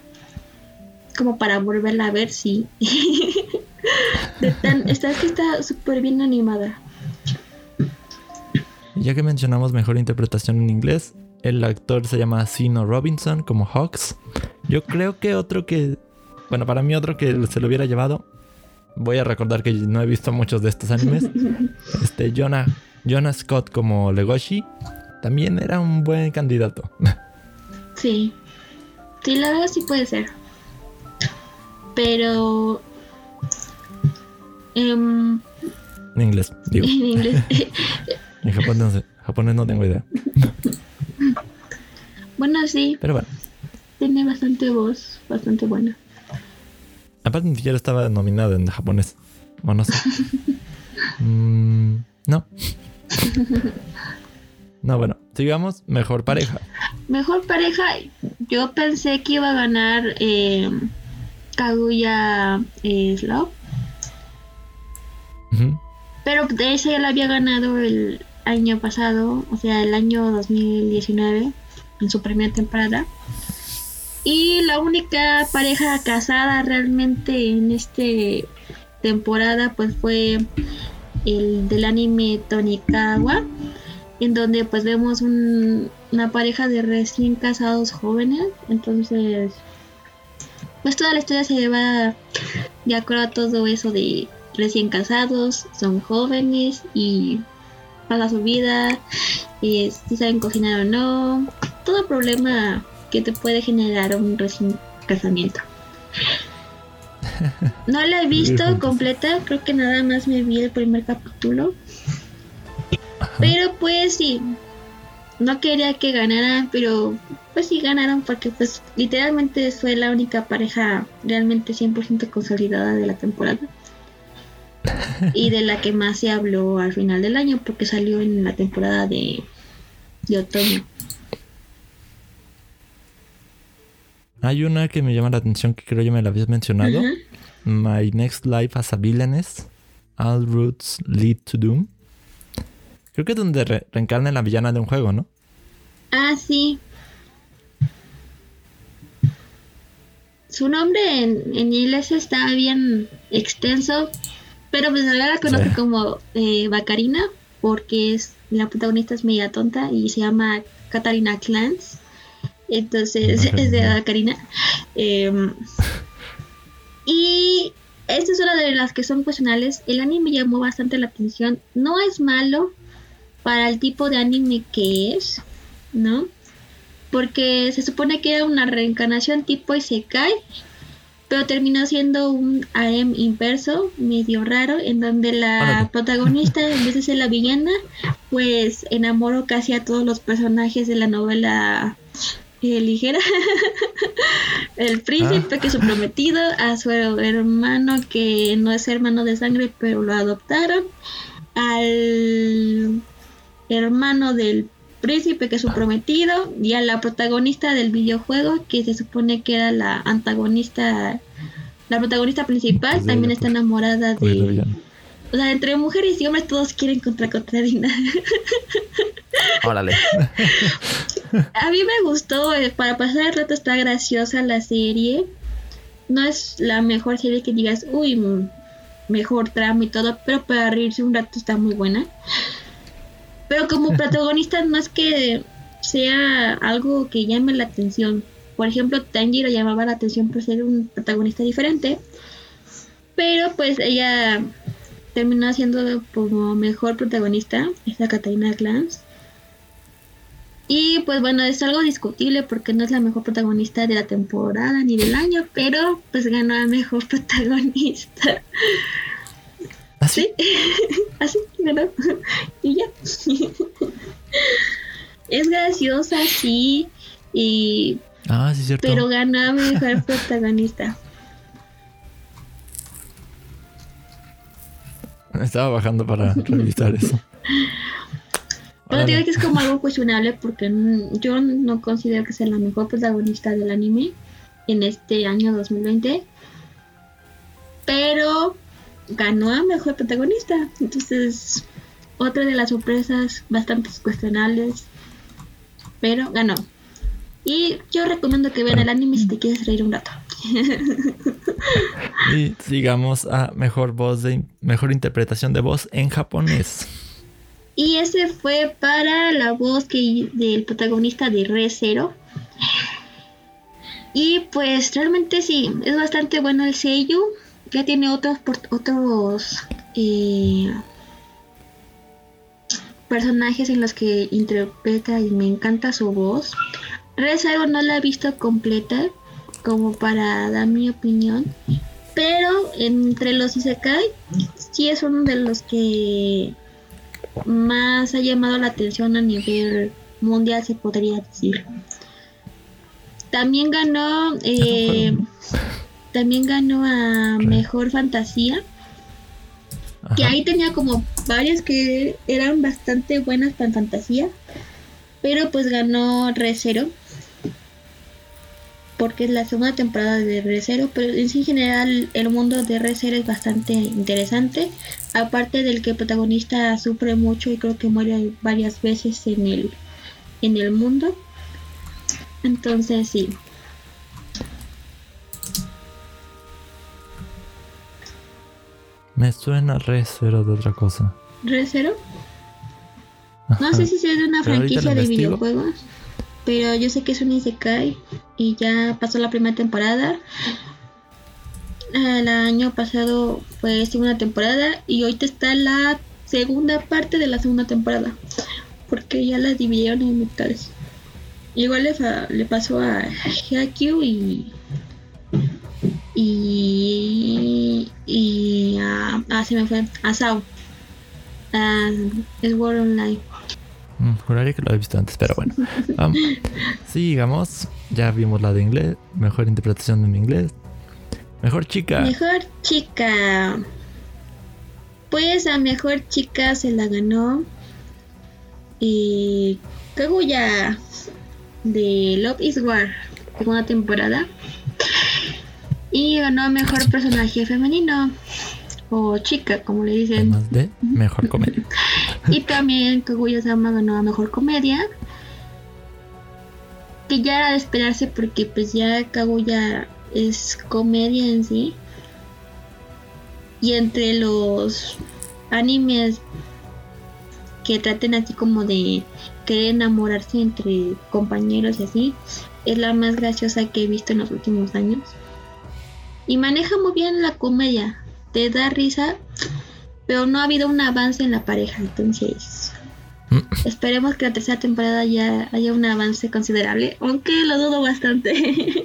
Como para volverla a ver, sí. está está súper bien animada. Ya que mencionamos mejor interpretación en inglés, el actor se llama Sino Robinson como Hawks. Yo creo que otro que, bueno, para mí otro que se lo hubiera llevado, voy a recordar que no he visto muchos de estos animes, este Jonah, Jonah Scott como Legoshi también era un buen candidato. Sí. Sí, la verdad sí puede ser. Pero... Em, en inglés, digo. En inglés. en japonés no, sé, japonés no tengo idea. bueno, sí. Pero bueno. Tiene bastante voz, bastante buena. Aparte ni siquiera estaba nominado en japonés. Bueno, no sé. Mm, no. No, bueno, sigamos. Mejor pareja. Mejor pareja. yo pensé que iba a ganar eh, Kaguya eh. Ujú. Pero de ese ya lo había ganado el año pasado, o sea, el año 2019, en su primera temporada. Y la única pareja casada realmente en este temporada pues fue el del anime Tonikawa, en donde pues vemos un- una pareja de recién casados jóvenes. Entonces, pues toda la historia se lleva de acuerdo a todo eso de recién casados, son jóvenes y pasa su vida, eh, si saben cocinar o no, todo problema que te puede generar un recién casamiento. No la he visto completa, creo que nada más me vi el primer capítulo. Pero pues sí, no quería que ganaran, pero pues sí ganaron porque pues literalmente fue la única pareja realmente 100% consolidada de la temporada. y de la que más se habló al final del año porque salió en la temporada de, de otoño. Hay una que me llama la atención que creo ya me la habías mencionado. My Next Life as a Villainess. All Routes Lead to Doom. Creo que es donde re- reencarna en la villana de un juego, ¿no? Ah, sí. Su nombre en, en inglés está bien extenso, pero pues ahora la conoce Sí. como eh, Bacarina, porque es la protagonista es media tonta y se llama Katarina Clans. Entonces es de Bacarina. Em, y esta es una de las que son cuestionables. El anime llamó bastante la atención. No es malo para el tipo de anime que es, ¿no? Porque se supone que era una reencarnación tipo Isekai, pero terminó siendo un harem inverso, medio raro, en donde la Órale. protagonista, en vez de ser la villana, pues enamoró casi a todos los personajes de la novela eh, ligera. El príncipe, que es su prometido, a su hermano, que no es hermano de sangre, pero lo adoptaron, al hermano del príncipe que es su prometido y a la protagonista del videojuego que se supone que era la antagonista la protagonista principal Sí, también está enamorada Uy, la de o sea entre mujeres y hombres todos quieren contra Catarina. Órale. a mí me gustó eh, para pasar el rato está graciosa la serie. No es la mejor serie que digas uy mm, mejor trama y todo pero para reírse un rato está muy buena pero como protagonista no es que sea algo que llame la atención. Por ejemplo, Tanjiro llamaba la atención por ser un protagonista diferente. Pero pues ella terminó siendo como mejor protagonista, esta Catalina Clans. Y pues bueno, es algo discutible porque no es la mejor protagonista de la temporada ni del año, pero pues ganó a mejor protagonista. ¿Así? Sí, así, ¿verdad? Y ya. Es graciosa, sí, y, Ah, sí, cierto. pero ganó a mejor protagonista. Estaba bajando para revisar eso. Pero digo que es como algo cuestionable porque mm, yo no considero que sea la mejor protagonista del anime en este año 2020. Pero ganó a mejor protagonista. Entonces, otra de las sorpresas bastante cuestionables. Pero ganó. Y yo recomiendo que vean el anime si te quieres reír un rato. Y sigamos a mejor voz de mejor interpretación de voz en japonés. Y ese fue para la voz que del protagonista de Re Zero. Y pues realmente sí, es bastante bueno el sello. Ya tiene otros otros eh, personajes en los que interpreta y me encanta su voz. Re Zero no la he visto completa como para dar mi opinión. Pero entre los Isekai sí es uno de los que más ha llamado la atención a nivel mundial, se podría decir. También ganó, eh, también ganó a mejor fantasía, que ahí tenía como varias que eran bastante buenas para fantasía, pero pues ganó Re Zero. porque es la segunda temporada de Re:Zero, pero en sí en general el mundo de Re:Zero es bastante interesante, aparte del que el protagonista sufre mucho y creo que muere varias veces en el en el mundo. Entonces sí. Me suena Re:Zero de otra cosa. ¿Re:Zero? No Ajá. sé si sea de una Pero franquicia de investigo. videojuegos, pero yo sé que es un Isekai y ya pasó la primera temporada. El año pasado fue segunda temporada y ahorita está la segunda parte de la segunda temporada, porque ya la dividieron en mitades. Igual le, fa- le pasó a Haikyuu y y y a, ah, se me fue a Sao. A Sword Online. Mm, Juraría que lo he visto antes, pero bueno. Am, sigamos. Ya vimos la de inglés. Mejor interpretación en inglés. Mejor chica. Mejor chica. Pues a mejor chica se la ganó. Y Kaguya de Love is War, segunda temporada. Y ganó mejor personaje femenino. O chica, como le dicen. Además de mejor comedia. Y también Kaguya-sama ganó a Mejor Comedia. Que ya era de esperarse porque pues ya Kaguya es comedia en sí. Y entre los animes que traten así como de querer enamorarse entre compañeros y así, es la más graciosa que he visto en los últimos años. Y maneja muy bien la comedia, te da risa, pero no ha habido un avance en la pareja, entonces Mm. esperemos que la tercera temporada ya haya un avance considerable, aunque lo dudo bastante.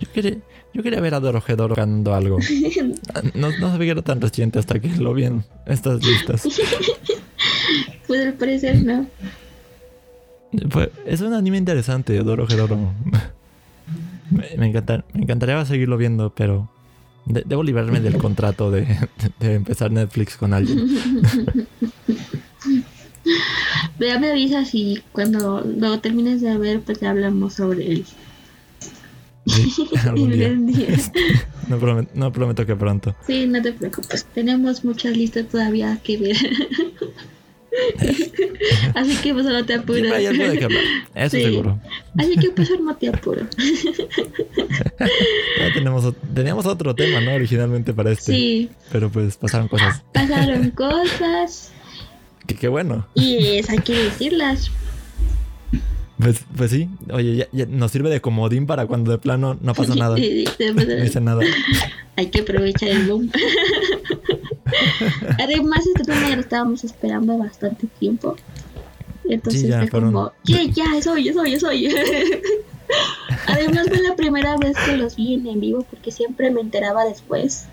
Yo quería, yo quería ver a Dorohedoro ganando algo. No, no sabía que era tan reciente hasta que lo vi en estas listas. pues al parecer no. Es un anime interesante, Dorohedoro. Me, me, encanta- me encantaría seguirlo viendo, pero de- debo librarme del contrato de, de empezar Netflix con alguien. Ya me avisas y cuando lo termines de ver, pues hablamos sobre él. Sí, algún día. Algún día. No, promet- no prometo que pronto. Sí, no te preocupes, tenemos muchas listas todavía que ver. Así que pues no te apures. Hay algo de que hablar, eso Sí. seguro. Así que pues no te apuro. Ya tenemos, teníamos otro tema, ¿no? Originalmente para este. Sí, Pero pues pasaron cosas. pasaron cosas Que qué bueno. y es, hay que decirlas. Pues, pues sí. Oye, ya, ya nos sirve de comodín para cuando de plano no pasa nada. Sí, sí, No dice nada. Hay que aprovechar el boom. Además, este tema ya lo estábamos esperando bastante tiempo. Entonces Sí, ya fue fueron- como, ya, ya, soy, yo soy, yo soy. Además fue la primera vez que los vi en, vivo porque siempre me enteraba después.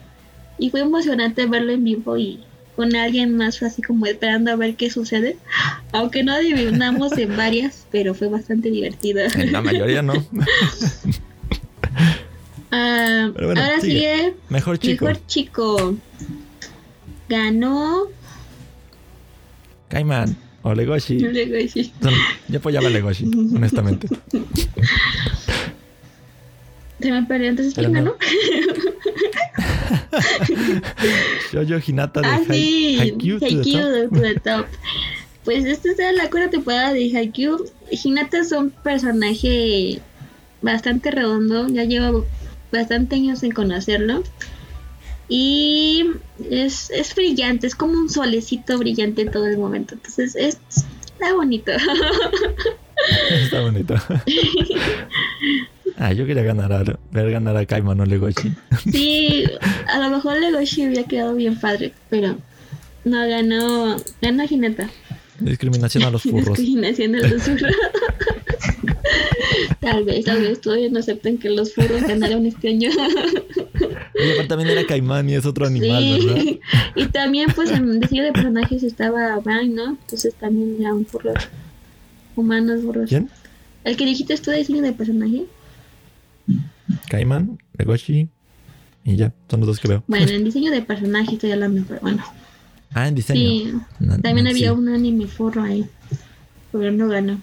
Y fue emocionante verlo en vivo y con alguien más así como esperando a ver qué sucede. Aunque no adivinamos en varias, pero fue bastante divertido. En la mayoría no. Ah, bueno, ahora sigue. sigue Mejor chico. Mejor chico. Ganó. Caimán o Legoshi. Luego sí. Son- yo apoyaba a Legoshi, honestamente. Se me perdió. Entonces, ¿quién no. ganó? Shoujo Hinata de Ah, sí. Haikyuu to to the Top. Pues esta es la cuarta temporada de Haikyuu. Hinata es un personaje bastante redondo. Ya llevo bastante años en conocerlo. Y es, es brillante, es como un solecito brillante en todo el momento. Entonces es, está bonito. Está bonito. Ah, yo quería ganar a, ver ganar a Kaiman o Legoshi. Sí, a lo mejor Legoshi había quedado bien padre, pero no ganó, ganó Hinata. Discriminación a los furros. Discriminación de los furros. tal vez, tal vez todavía no acepten que los furros ganaron este año. Y aparte también era Caimán y es otro animal, ¿verdad? sí. Y también pues en diseño de personajes estaba Brian, ¿no? Entonces también era un furro. Humanos furros. ¿Quién? El que dijiste tú de diseño de personaje. Caimán, Legoshi y ya, son los dos que veo. Bueno, en diseño de personaje estoy hablando, pero bueno. Ah, en diseño. Sí, No, También no, había sí. un anime forro ahí. Pero no ganó.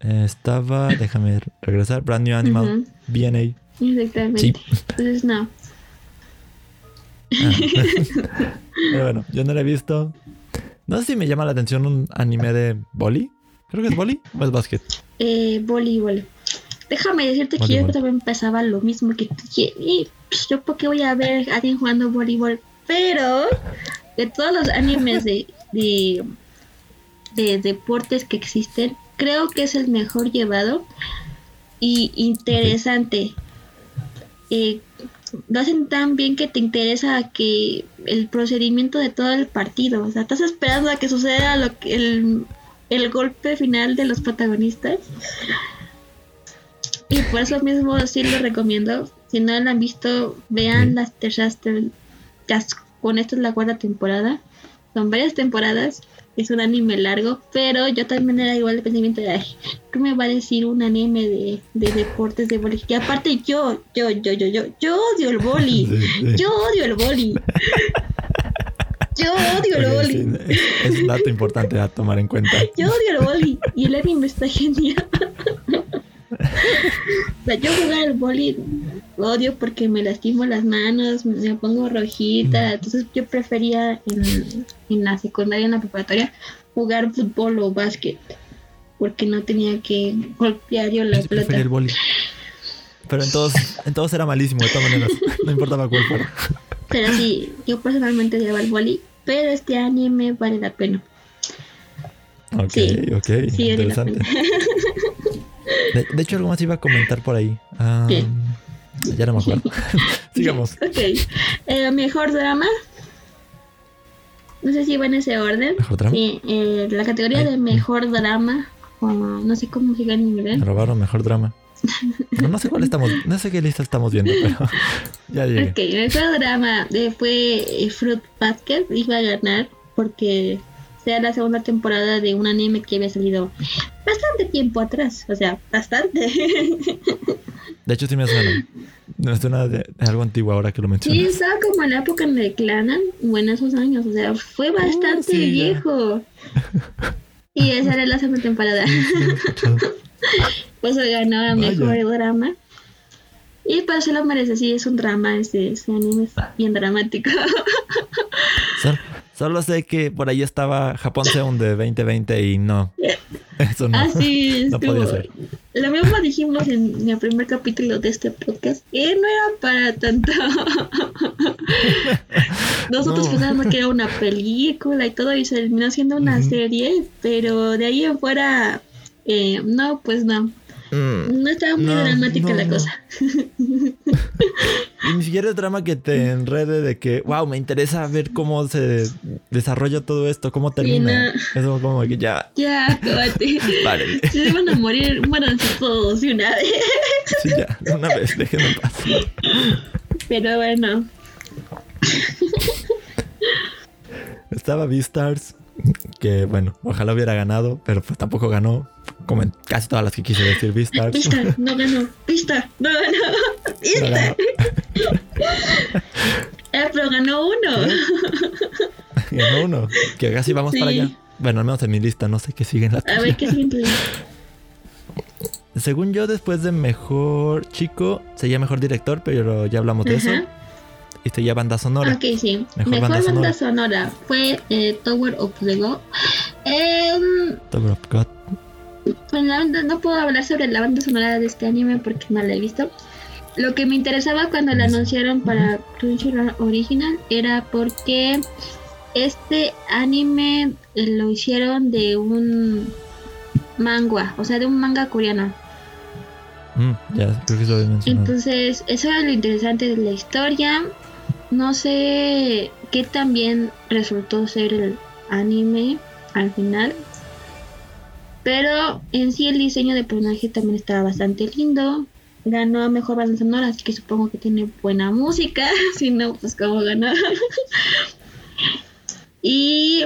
Eh, estaba, déjame regresar, Brand New Animal, BNA. Exactamente. Sí. Entonces, no. Ah. Pero bueno, yo no lo he visto. No sé si me llama la atención un anime de boli. Creo que es boli o es básquet. Eh, voleibol. Déjame decirte que yo también pensaba lo mismo que tú. Y, pues, yo porque voy a ver a alguien jugando voleibol. Pero de todos los animes de, de, de deportes que existen, creo que es el mejor llevado y interesante. Eh, lo hacen tan bien que te interesa que el procedimiento de todo el partido. O sea, estás esperando a que suceda lo que el, el golpe final de los protagonistas. Y por eso mismo sí lo recomiendo. Si no lo han visto, vean las terceras. Con esto es la cuarta temporada. Son varias temporadas es un anime largo, pero yo también era igual de pensamiento de, ¿qué me va a decir un anime de, de deportes de boli? Y aparte yo, yo, yo, yo, yo, yo odio el boli, yo odio el boli. Yo odio el boli. es un dato importante a tomar en cuenta. Yo odio el boli y el anime está genial. o sea, yo jugar el boli odio porque me lastimo las manos, me pongo rojita. Entonces yo prefería en, en la secundaria, en la preparatoria, jugar fútbol o básquet. Porque no tenía que golpear yo la pelota. el boli. Pero en todos, en todos era malísimo, de todas maneras. No importaba cuál fuera. Pero sí, yo personalmente llevaba el boli. Pero este anime vale la pena. Ok, ok. interesante. De, hecho, algo más iba a comentar por ahí. Ya no me acuerdo. Sigamos. Ok. Eh, mejor drama. No sé si va en ese orden. ¿Mejor drama? Sí, eh, la categoría de mejor drama. no sé cómo sigue en inglés. Me robaron mejor drama. No, sé cuál estamos, no sé qué lista estamos viendo, pero ya llegué. Ok, mejor drama eh, fue Fruit Basket, iba a ganar porque sea la segunda temporada de un anime que había salido bastante tiempo atrás, o sea, bastante. De hecho, sí me suena. No suena de, de algo antiguo ahora que lo mencionas. Sí, estaba como en la época en el Clanan, o en esos años, o sea, fue uh, bastante viejo. y esa era la segunda temporada. pues ganó a mejor drama. Y pues se lo merece, sí, es un drama, ese, ese anime es bien dramático. Solo sé que por ahí estaba Japón Seun de 2020 y no. Eso no. Así no podía ser. Lo mismo dijimos en el primer capítulo de este podcast. Que no era para tanto. Nosotros pensábamos que era una película y todo y se terminó siendo una serie, pero de ahí en fuera, eh, no, pues no. Mm. no estaba muy dramática la cosa. y ni siquiera es drama que te enrede de que, wow, me interesa ver cómo se desarrolla todo esto, cómo termina. Eso como que ya. Ya, acabate. Si se van a morir, muéranse todos de una vez. sí, ya, de una vez, déjenme en paz. Pero bueno. Estaba Beastars, que bueno, ojalá hubiera ganado, pero pues tampoco ganó como en casi todas las que quise decir Vistar. Vistar, no ganó. Vistar, no ganó. Vistar. eh, pero ganó uno. ganó uno. Que casi vamos para allá. Bueno, al menos en mi lista, no sé qué siguen las A ver qué siguen Según yo, después de mejor chico, sería mejor director, pero ya hablamos de eso. Y sería banda sonora. Ok, sí. Mejor, banda, sonora. fue eh, Tower of the God. Eh, Tower of God. No puedo hablar sobre la banda sonora de este anime porque no la he visto. Lo que me interesaba cuando la anunciaron para Crunchyroll Original era porque este anime lo hicieron de un manga, o sea, de un manga coreano. Mm, ya, creo que eso Entonces, eso era lo interesante de la historia. No sé qué tan bien resultó ser el anime al final. Pero en sí el diseño de personaje también estaba bastante lindo. Ganó mejor banda sonora, así que supongo que tiene buena música. si no, pues cómo ganó. y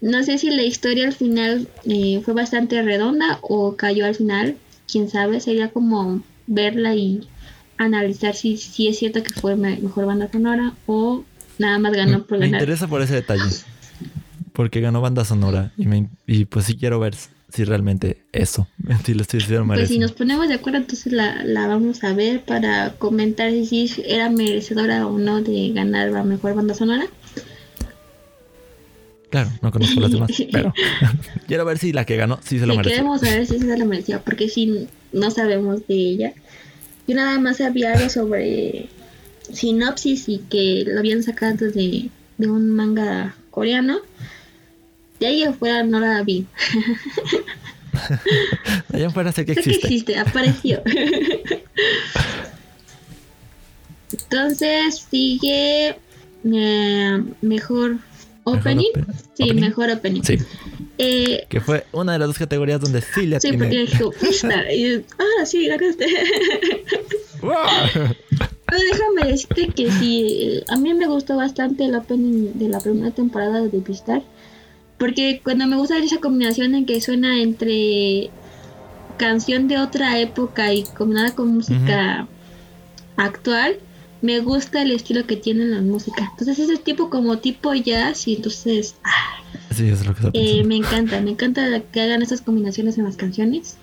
no sé si la historia al final eh, fue bastante redonda o cayó al final. Quién sabe, sería como verla y analizar si, si es cierto que fue mejor banda sonora o nada más ganó por ganar. Me interesa por ese detalle. Porque ganó banda sonora y, me, y pues sí quiero ver si realmente eso, si lo estoy diciendo Pues si nos ponemos de acuerdo, entonces la, la vamos a ver para comentar si era merecedora o no de ganar la mejor banda sonora. Claro, no conozco las demás, pero quiero ver si la que ganó sí se lo mereció. Queremos saber si se lo mereció, porque si no sabemos de ella. Yo nada más había algo sobre sinopsis y que lo habían sacado de, de un manga coreano. De ahí afuera no la vi. de ahí afuera sé que sé existe. que existe, apareció. Entonces sigue eh, mejor opening. Sí, opening. mejor opening. Sí, Eh, que fue una de las dos categorías donde sí le sí, atiné. porque dijo, "Pista", y, ah, sí, ganaste. ¡Wow! Pero déjame decirte que sí, a mí me gustó bastante el opening de la primera temporada de Pistar. Porque cuando me gusta esa combinación en que suena entre canción de otra época y combinada con música actual, me gusta el estilo que tiene la música. Entonces ese tipo como tipo jazz y entonces ah, Sí, eso es lo que estaba eh, me encanta, me encanta que hagan estas combinaciones en las canciones.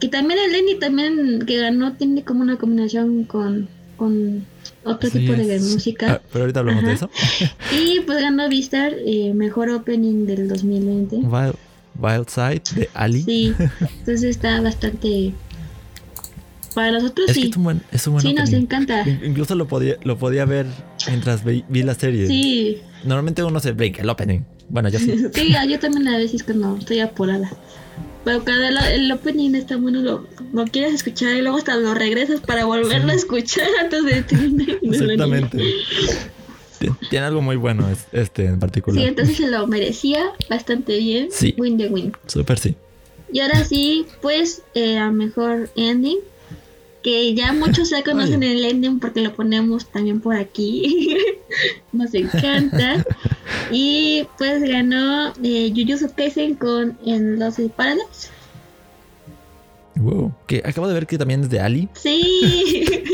Que también el Lenny también que ganó tiene como una combinación con, con otro Sí, tipo de es- música. Ah, pero ahorita hablamos de eso. Y pues ganó Vistar eh, mejor opening del 2020. Wild, Wild Side de Ali. Sí, entonces está bastante... Para nosotros Es que sí. es un buen, es un buen Sí, nos encanta. In- Incluso lo podía, lo podía ver mientras vi, vi la serie. Sí, Normalmente uno se brinca el opening. Bueno, yo sí. sí, yo también a veces cuando estoy apurada. Pero cada el, el opening está bueno, lo, lo quieres escuchar y luego hasta lo regresas para volverlo a escuchar antes de terminar. Exactamente. Tien- Tiene algo muy bueno es- este en Sí, particular. entonces se lo merecía bastante bien. Sí. Win de win. Súper sí. Y ahora sí, pues, eh, a mejor ending. Que ya muchos ya conocen el ending porque lo ponemos también por aquí. Nos encanta. Y pues ganó eh, Jujutsu Kaisen con en Los de Paradise. Wow. Que acabo de ver que también es de Ali. Sí.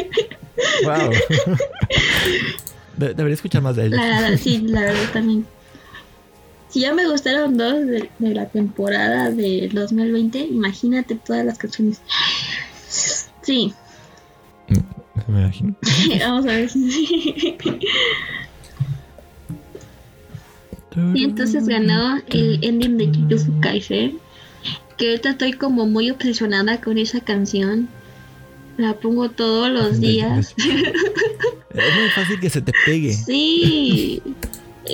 Wow. De- debería escuchar más de ellos. La, sí, la verdad también. Si ya me gustaron dos de, de la temporada de 2020, imagínate todas las canciones. Sí, Me imagino. vamos a ver si sí. Y entonces ganó el ending de Jujutsu Kaisen. Que ahorita estoy como muy obsesionada con esa canción. La pongo todos los días. Es muy fácil que se te pegue. Sí.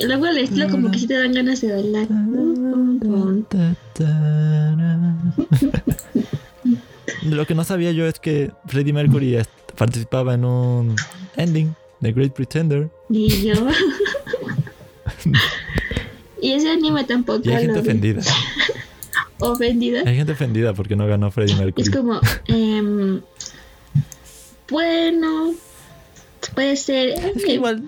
Luego el estilo como que sí te dan ganas de bailar. Lo que no sabía yo es que Freddie Mercury participaba en un ending de Great Pretender. Y yo. Y ese anime tampoco Y hay gente vi. ofendida. Ofendida. Hay gente ofendida porque no ganó Freddie Mercury. Es como, em, bueno, puede ser. Es que igual,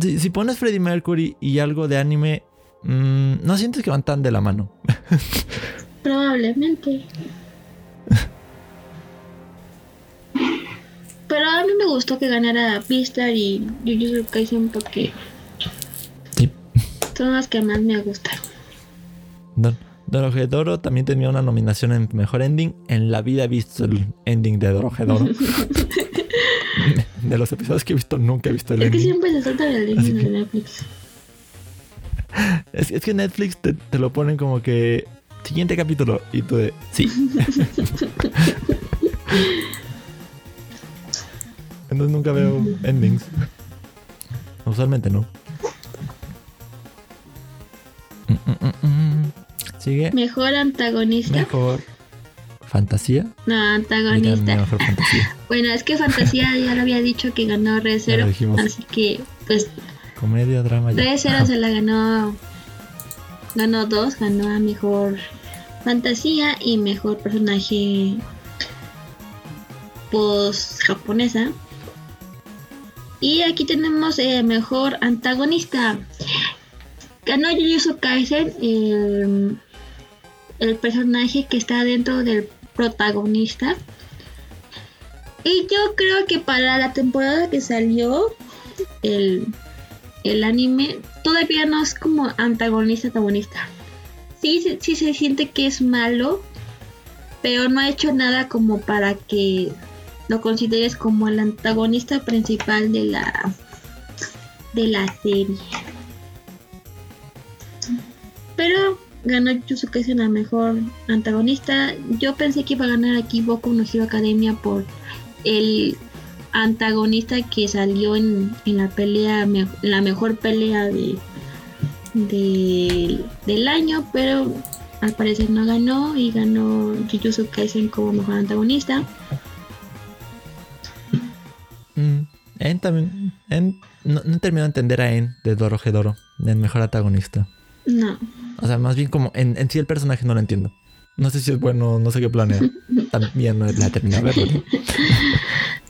si, si pones Freddie Mercury y algo de anime, mm, no sientes que van tan de la mano. Probablemente. Pero a mí me gustó que ganara Beastar y Jujutsu Kaisen porque. Son las que más me gustan. Don, Dorohedoro también tenía una nominación en Mejor Ending. En la vida he visto el ending de Dorohedoro. de los episodios que he visto, nunca he visto el Es que ending. siempre se salta el Así ending que- de Netflix. Es, es que Netflix te, te lo ponen como que siguiente capítulo y tú de sí. Entonces nunca veo endings. Usualmente no. Sigue Mejor antagonista. mejor fantasía. No, antagonista. mejor fantasía. Bueno, es que Fantasía ya lo había dicho que ganó Red Zero. Así que, pues, Comedia, drama. ya. Red Zero se la ganó. Ganó dos. Ganó a mejor fantasía y mejor personaje post japonesa. Y aquí tenemos eh, mejor antagonista. Ganó Jujutsu Kaisen, el, el personaje que está dentro del protagonista. Y yo creo que para la temporada que salió el, el anime, todavía no es como antagonista antagonista. sí, sí, sí se siente que es malo, pero no ha hecho nada como para que lo consideres como el antagonista principal de la de la serie. Pero ganó Yusuke es la mejor antagonista. Yo pensé que iba a ganar aquí Boku no Hero Academia por el antagonista que salió en, la pelea, la mejor pelea de, del año, pero al parecer no ganó y ganó Jujutsu Kaisen como mejor antagonista. Mm, en también, en, no, he terminado de entender a En de Doro Gedoro, el mejor antagonista. No. O sea, más bien como en, en sí el personaje no lo entiendo. No sé si es bueno, no sé qué planea. También no la he terminado de.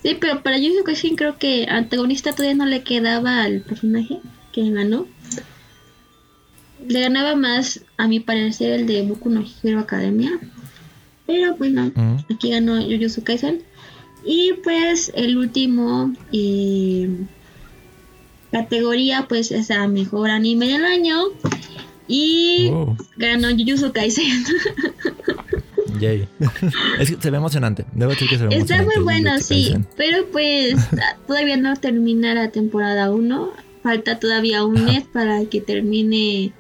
Sí, pero para Jujutsu Kaisen creo que antagonista todavía no le quedaba al personaje que ganó. Le ganaba más, a mi parecer, el de Boku no Hero Academia. Pero bueno, aquí ganó Jujutsu Kaisen. Y pues el último eh, categoría pues es a mejor anime del año. Y ganó Jujutsu Kaisen. Yay. es que se ve emocionante. Debo decir que se ve Está muy bueno, sí. Pero pues todavía no termina la temporada 1. Falta todavía un mes para que termine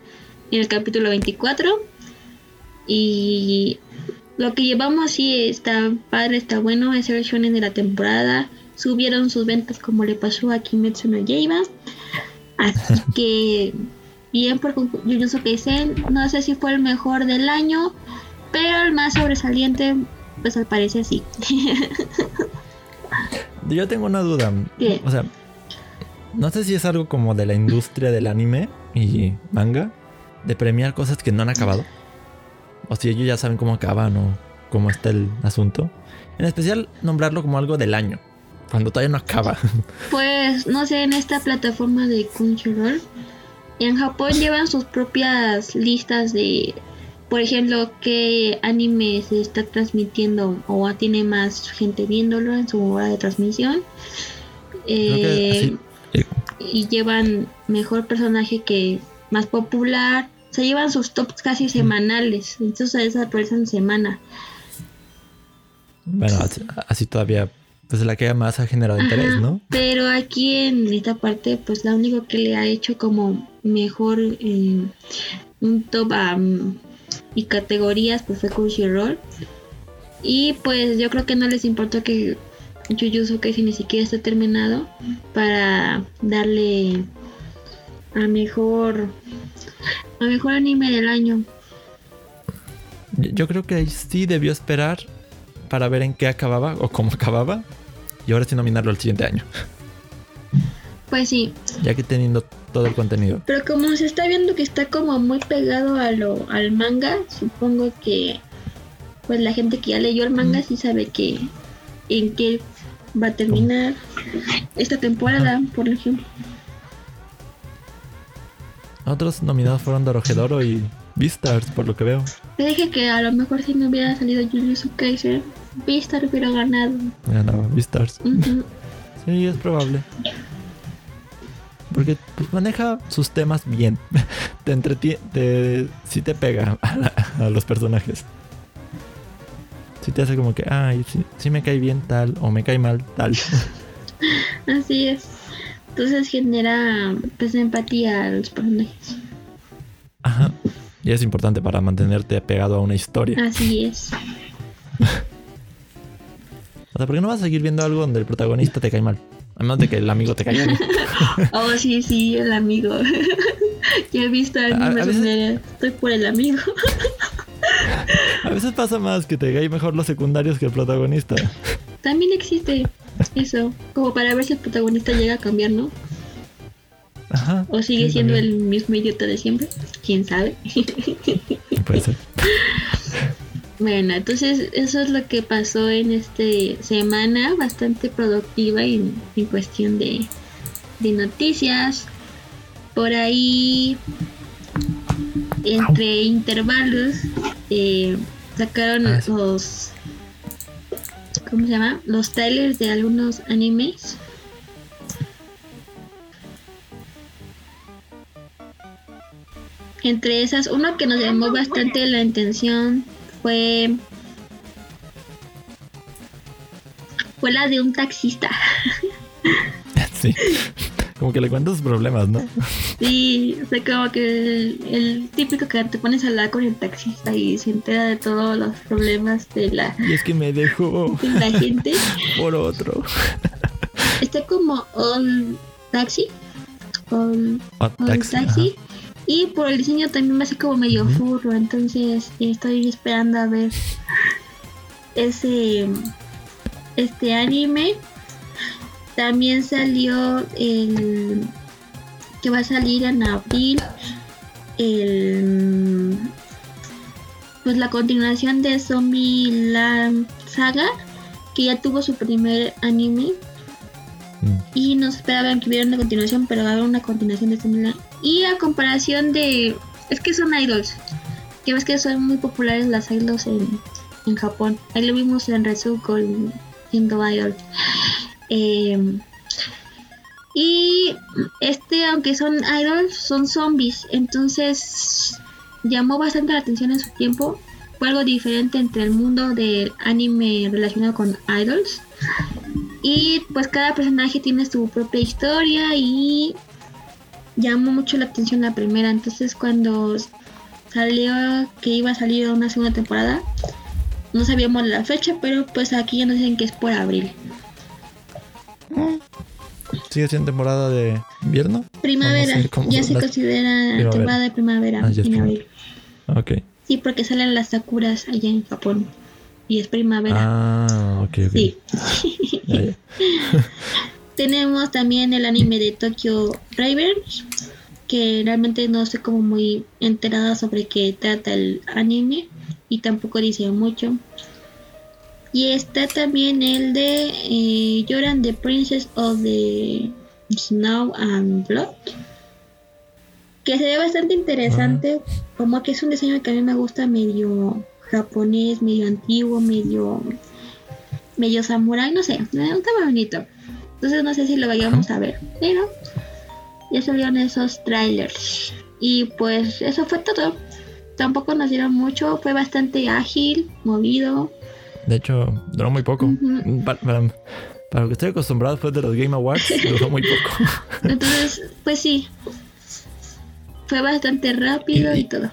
el capítulo 24. Y lo que llevamos sí está padre, está bueno. Es el shonen de la temporada. Subieron sus ventas como le pasó a Kimetsu no Yaiba. Así que bien por Jujutsu Kaisen. No sé si fue el mejor del año, pero el más sobresaliente, pues al parecer sí. Yo tengo una duda. O sea, no sé si es algo como de la industria del anime y manga, de premiar cosas que no han acabado. O si ellos ya saben cómo acaban o cómo está el asunto. En especial, nombrarlo como algo del año, cuando todavía no acaba. Pues, no sé, en esta plataforma de Crunchyroll en Japón llevan sus propias listas de, por ejemplo, qué anime se está transmitiendo o tiene más gente viéndolo en su hora de transmisión. Eh. Y llevan mejor personaje que más popular. O sea, llevan sus tops casi semanales. Entonces se actualizan semana. Bueno, así todavía pues la que más ha generado interés, ¿no? Pero aquí en esta parte, pues la único que le ha hecho como mejor eh, un top y categorías, pues fue Crunchyroll. Y pues yo creo que no les importó que Jujutsu si ni siquiera está terminado para darle a mejor a mejor anime del año. Yo creo que sí debió esperar para ver en qué acababa o cómo acababa y ahora sí nominarlo al siguiente año. Pues sí. Ya que teniendo todo el contenido. Pero como se está viendo que está como muy pegado a lo, al manga, supongo que pues la gente que ya leyó el manga sí sabe que en qué va a terminar esta temporada, por ejemplo. Otros nominados fueron Dorojedoro y Beastars, por lo que veo. Te dije que a lo mejor si no hubiera salido Julius Kaiser, Beastars hubiera ganado. Ganaba Beastars. Sí, es probable. Porque pues, maneja sus temas bien. te entretiene. Te, sí te pega a, los personajes. Sí te hace como que, ay, sí, me cae bien tal o me cae mal tal. Así es. Entonces genera pues empatía a los personajes. Ajá. Y es importante para mantenerte pegado a una historia. Así es. o sea, ¿por qué no vas a seguir viendo algo donde el protagonista te cae mal? Además de que el amigo te cae oh, sí, sí, el amigo. ya he visto a, a veces... estoy por el amigo. a veces pasa más que te cae mejor los secundarios que el protagonista. También existe eso, como para ver si el protagonista llega a cambiar, ¿no? ¿O sigue siendo el mismo idiota de siempre? ¿Quién sabe? Puede ser. Bueno, entonces eso es lo que pasó en esta semana, bastante productiva en, cuestión de, noticias. Por ahí, entre intervalos, eh, sacaron ah, los... ¿Cómo se llama? Los trailers de algunos animes. entre esas, uno que nos llamó bastante la atención fue fue la de un taxista. Sí. Como que le cuentas sus problemas, ¿no? Sí, o sea, como que el, el típico que te pones a hablar con el taxista y se entera de todos los problemas de la, Y es que me dejó de la gente. por otro. Está como All Taxi. All, Hot All taxi, Taxi. Y por el diseño también a ser como medio furro. Entonces estoy esperando a ver ese este anime. También salió el que va a salir en abril el pues la continuación de Zombie Land Saga que ya tuvo su primer anime. Mm. y no esperaban que hubiera una continuación, pero va a haber una continuación de Zombieland. Y a comparación de. Es que son idols. Que ves que son muy populares las idols en, en Japón. Ahí lo vimos en Rezuko siendo idol. Eh, y este, aunque son idols, son zombies. Entonces llamó bastante la atención en su tiempo. Fue algo diferente entre el mundo del anime relacionado con idols. Y pues cada personaje tiene su propia historia y llamó mucho la atención la primera. Entonces cuando salió que iba a salir una segunda temporada, no sabíamos la fecha, pero pues aquí ya nos dicen que es por abril. ¿Sigue siendo temporada de invierno? Primavera, ya se las- considera Primavera. temporada de primavera Ah, en abril. Ok. Sí, porque salen las sakuras allá en Japón y es primavera. Ah, ok, ok. Sí. Tenemos también el anime de Tokyo Rivers, que realmente no estoy como muy enterada sobre qué trata el anime y tampoco dice mucho. Y está también el de eh, Yoran the Princess of the Snow and Blood, que se ve bastante interesante, como que es un diseño que a mí me gusta medio japonés, medio antiguo, medio medio samurai, no sé, me gusta muy bonito. Entonces no sé si lo vayamos a ver, pero ya salieron esos trailers. Y pues eso fue todo. Tampoco nos dieron mucho, fue bastante ágil, movido. De hecho, duró muy poco. Para, para lo que estoy acostumbrado después de los Game Awards, duró muy poco. Entonces, pues sí, fue bastante rápido Y- y, y- todo.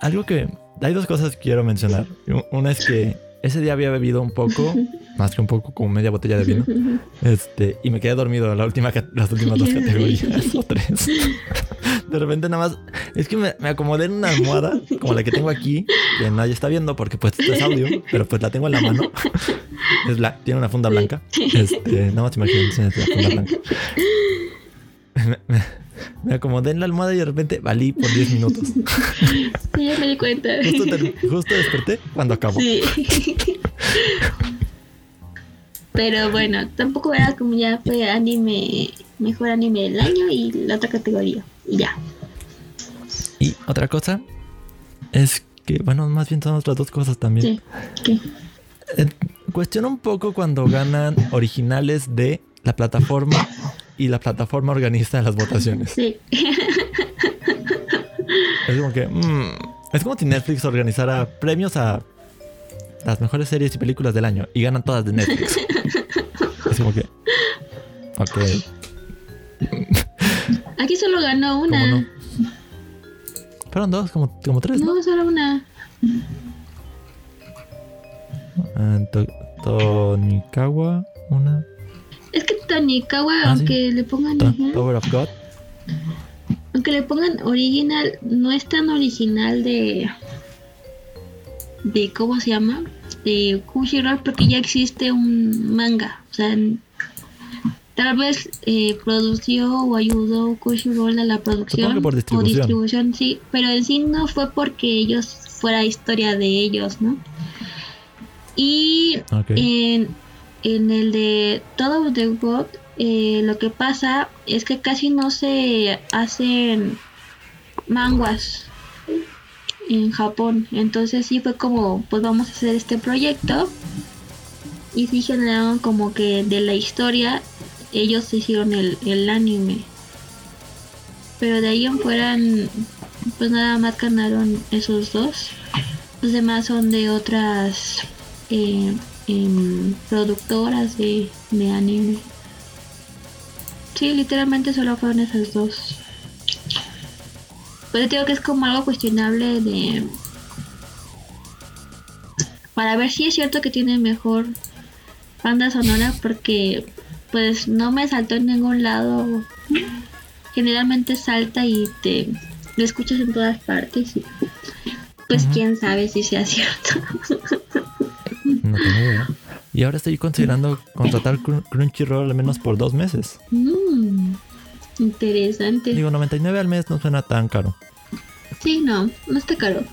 Algo que... Hay dos cosas que quiero mencionar. Una es que ese día había bebido un poco, más que un poco, como media botella de vino. Este, y me quedé dormido la última, las últimas dos categorías o tres. De repente nada más, es que me, me acomodé en una almohada como la que tengo aquí, que nadie está viendo porque pues esto es audio, pero pues la tengo en la mano. Es bla- tiene una funda blanca. Este, nada más imagínense la funda blanca. Me, me- me acomodé en la almohada y de repente valí por 10 minutos. Sí, ya me di cuenta. Justo, desperté cuando acabó. Sí. Pero bueno, tampoco era como ya fue anime, mejor anime del año y la otra categoría. Y ya. Y otra cosa es que, bueno, más bien son otras dos cosas también. Sí. Eh, cuestiono un poco cuando ganan originales de la plataforma y la plataforma organiza las votaciones. Sí. Es como que, mm, es como si Netflix organizara premios a las mejores series y películas del año y ganan todas de Netflix. Es como que, ok, Aquí solo ganó ¿cómo una. no? Fueron dos, como, como tres, ¿no? No, solo una. Ah, To- Tonikawa, una. Es que Tonikawa, Ah, sí. aunque le pongan To- ajá, Power of God. aunque le pongan original, no es tan original de de cómo se llama, de Crunchyroll porque ya existe un manga, o sea, tal vez eh, produció o ayudó Crunchyroll a la producción por o distribución. distribución, sí, pero en sí no fue porque ellos fuera historia de ellos, ¿no? Y en, en el de Todo of the God, eh, lo que pasa es que casi no se hacen manguas en Japón. Entonces sí fue como, pues vamos a hacer este proyecto. Y sí generaron como que de la historia, ellos hicieron el, el anime. Pero de ahí en fuera, pues nada más ganaron esos dos. Los demás son de otras eh, em, productoras de, de anime. Sí, literalmente solo fueron esas dos. Pero digo que es como algo cuestionable de... Para ver si es cierto que tiene mejor banda sonora porque pues no me saltó en ningún lado. Generalmente salta y te lo escuchas en todas partes. Y, pues quién sabe si sea cierto. No tengo idea. Y ahora estoy considerando contratar Crun- Crunchyroll al menos por dos meses. Mm, interesante. Digo, 99 al mes no suena tan caro. Sí, no, no está caro.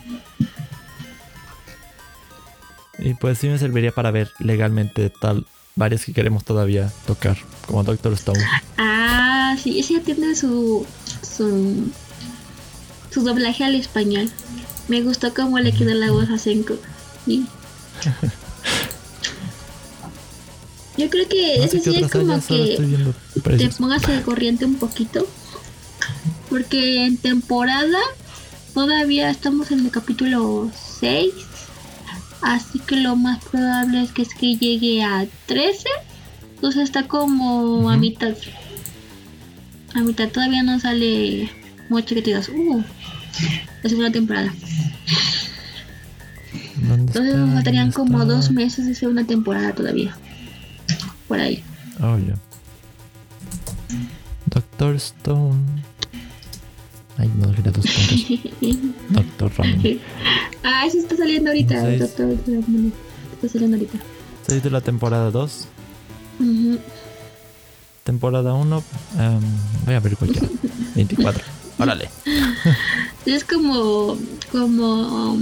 Y pues sí me serviría para ver legalmente tal varias que queremos todavía tocar, como Doctor Stone. Ah, sí, ese ya tiene su, su, su doblaje al español. Me gustó cómo le quedó la voz a Senko. Sí. Yo creo que No ese sí es como que te pongas al corriente un poquito. Porque en temporada todavía estamos en el capítulo 6. Así que lo más probable es que es que llegue a 13. Entonces está como a mitad. A mitad todavía no sale mucho que te digas, uh, la segunda temporada. ¿Dónde Entonces nos faltarían ¿Dónde como dos meses de segunda temporada todavía. Por ahí. Oh, ya. Doctor Stone. Ay, no dos puntos. Doctor Ramen. ah, eso está saliendo ahorita. Seis. doctor Ramón. Está saliendo ahorita. 6 de la temporada 2. Ujú. Temporada 1. voy a ver cualquiera. 24. Órale. Es como. como.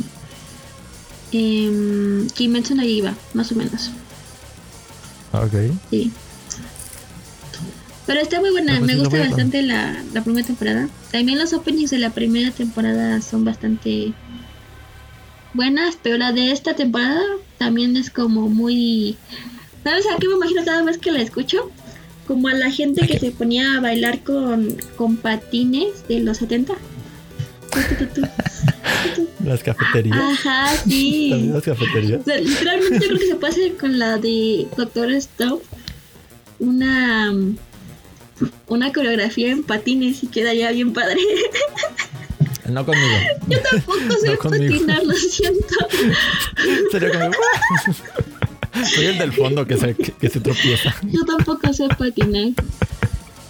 Eh, Kimetsu no Yaiba, más o menos. Ok. Sí. Pero está muy buena, Pero pues me gusta bastante la, la primera temporada. También los openings de la primera temporada son bastante buenas, pero la de esta temporada también es como muy... ¿Sabes a qué me imagino cada vez que la escucho? Como a la gente que se ponía a bailar con, con patines de los 70. Tu, tu, tu, tu. Las cafeterías. Ajá, También sí. las cafeterías. O sea, literalmente yo creo que se puede hacer con la de Doctor Stone una una coreografía en patines y quedaría bien padre. No conmigo. Yo tampoco sé No patinar, lo siento. Sería como. Soy el del fondo que se, que, que se tropieza. Yo tampoco sé patinar.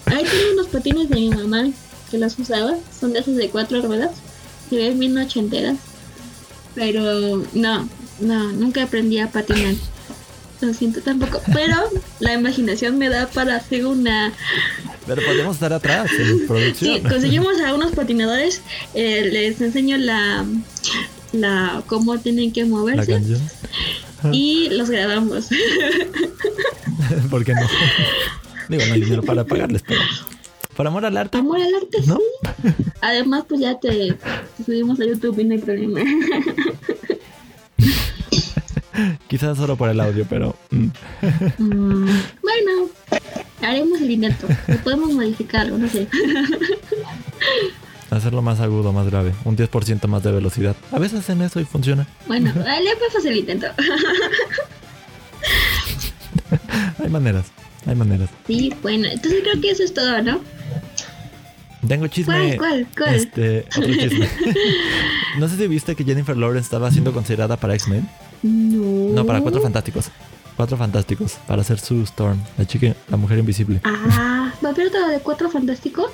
Ahí tengo unos patines de mi mamá que los usaba. Son de esos de cuatro ruedas. Se ven bien ochenteras. Pero no, no, nunca aprendí a patinar. Lo siento tampoco. Pero la imaginación me da para hacer una Pero podemos estar atrás en Sí, producción. conseguimos a unos patinadores, eh, les enseño la, la cómo tienen que La moverse canción. y los grabamos. ¿Por qué no? Digo, no hay dinero para pagarles, pero. Por amor al arte, Amor al arte, ¿no? sí. Además, pues ya te, te subimos a YouTube y no hay problema. Quizás solo por el audio, pero. mm. Mm, bueno, haremos el intento. Lo podemos modificarlo, no sé. Hacerlo más agudo, más grave. Un 10% más de velocidad. A veces hacen eso y funciona. Bueno, le pues el intento. Hay maneras. Hay maneras. Sí, bueno, entonces creo que eso es todo, ¿no? Tengo chisme. ¿Cuál, cuál, cuál? Este, otro chisme. no sé si viste que Jennifer Lawrence estaba siendo considerada para X-Men. No. No, para Cuatro Fantásticos. Cuatro Fantásticos. Para hacer su Storm. La chica, la mujer invisible. Ah, ¿va a haber otra de cuatro fantásticos?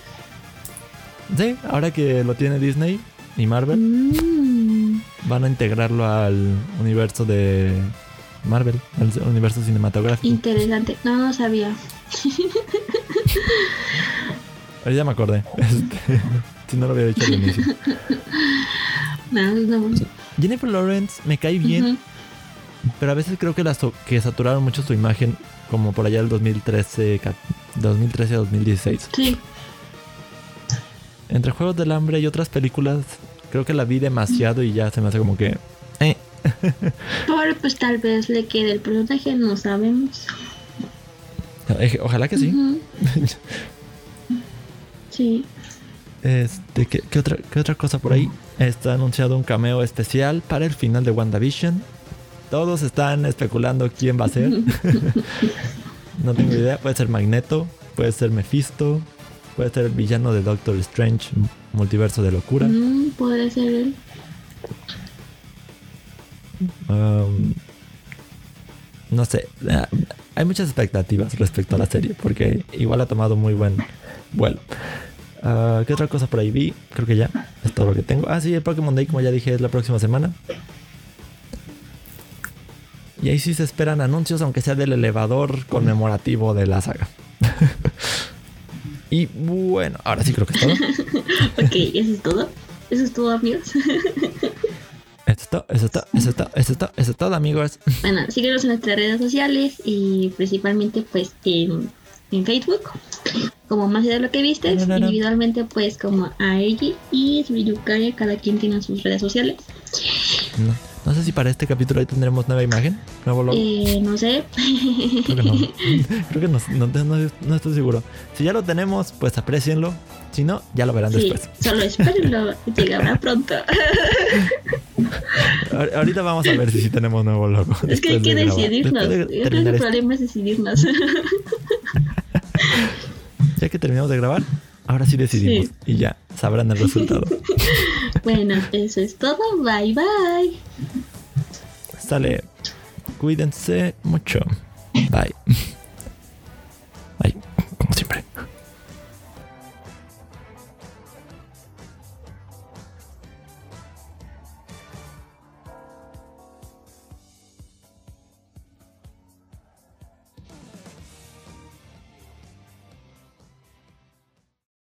Sí, ahora que lo tiene Disney y Marvel, Mm. van a integrarlo al universo de Marvel, al universo cinematográfico. Interesante. No, no sabía. Ahora ya me acordé. Este, si no lo había dicho al inicio. No, no. Jennifer Lawrence me cae bien. Pero a veces creo que, la so- que saturaron mucho su imagen, como por allá del 2013, ca- 2013 a 2016. Sí. Entre Juegos del Hambre y otras películas, creo que la vi demasiado y ya se me hace como que... eh. Pero pues tal vez le quede el personaje, no sabemos. Ojalá que sí. Sí. Este, ¿qué, qué otra, ¿Qué otra cosa por ahí? Está anunciado un cameo especial para el final de WandaVision. Todos están especulando quién va a ser. no tengo idea. Puede ser Magneto, puede ser Mephisto, puede ser el villano de Doctor Strange, Multiverso de Locura. Mm, puede ser él. Um, no sé. ah, Hay muchas expectativas respecto a la serie porque igual ha tomado muy buen vuelo. Ah, ¿Qué otra cosa por ahí vi? Creo que ya es todo lo que tengo. Ah, sí, el Pokémon Day, como ya dije, es la próxima semana. Y ahí sí se esperan anuncios, aunque sea del elevador conmemorativo de la saga. y bueno, ahora sí creo que es todo. Ok, eso es todo. Eso es todo, amigos. Eso es todo, eso es todo, eso es todo, eso es todo, eso es todo, amigos. Bueno, síguenos en nuestras redes sociales y principalmente pues en, en Facebook como más de lo que viste, No, no, no. individualmente pues como a Eiji y Yukari, cada quien tiene sus redes sociales. No, sé si para este capítulo ahí tendremos nueva imagen, nuevo logo. Eh, no sé. Creo que no. Creo que no, no, estoy seguro. Si ya lo tenemos, pues aprecienlo. Si no, ya lo verán Sí, después. solo espérenlo, llegará pronto. Ahor- Ahorita vamos a ver si sí tenemos nuevo logo. es que hay que de decidirnos. Después Yo de creo que el problema es decidirnos. Ya que terminamos de grabar, Ahora sí decidimos y ya sabrán el resultado. bueno, eso es todo. Bye bye. Sale. Cuídense mucho. Bye. Bye, como siempre.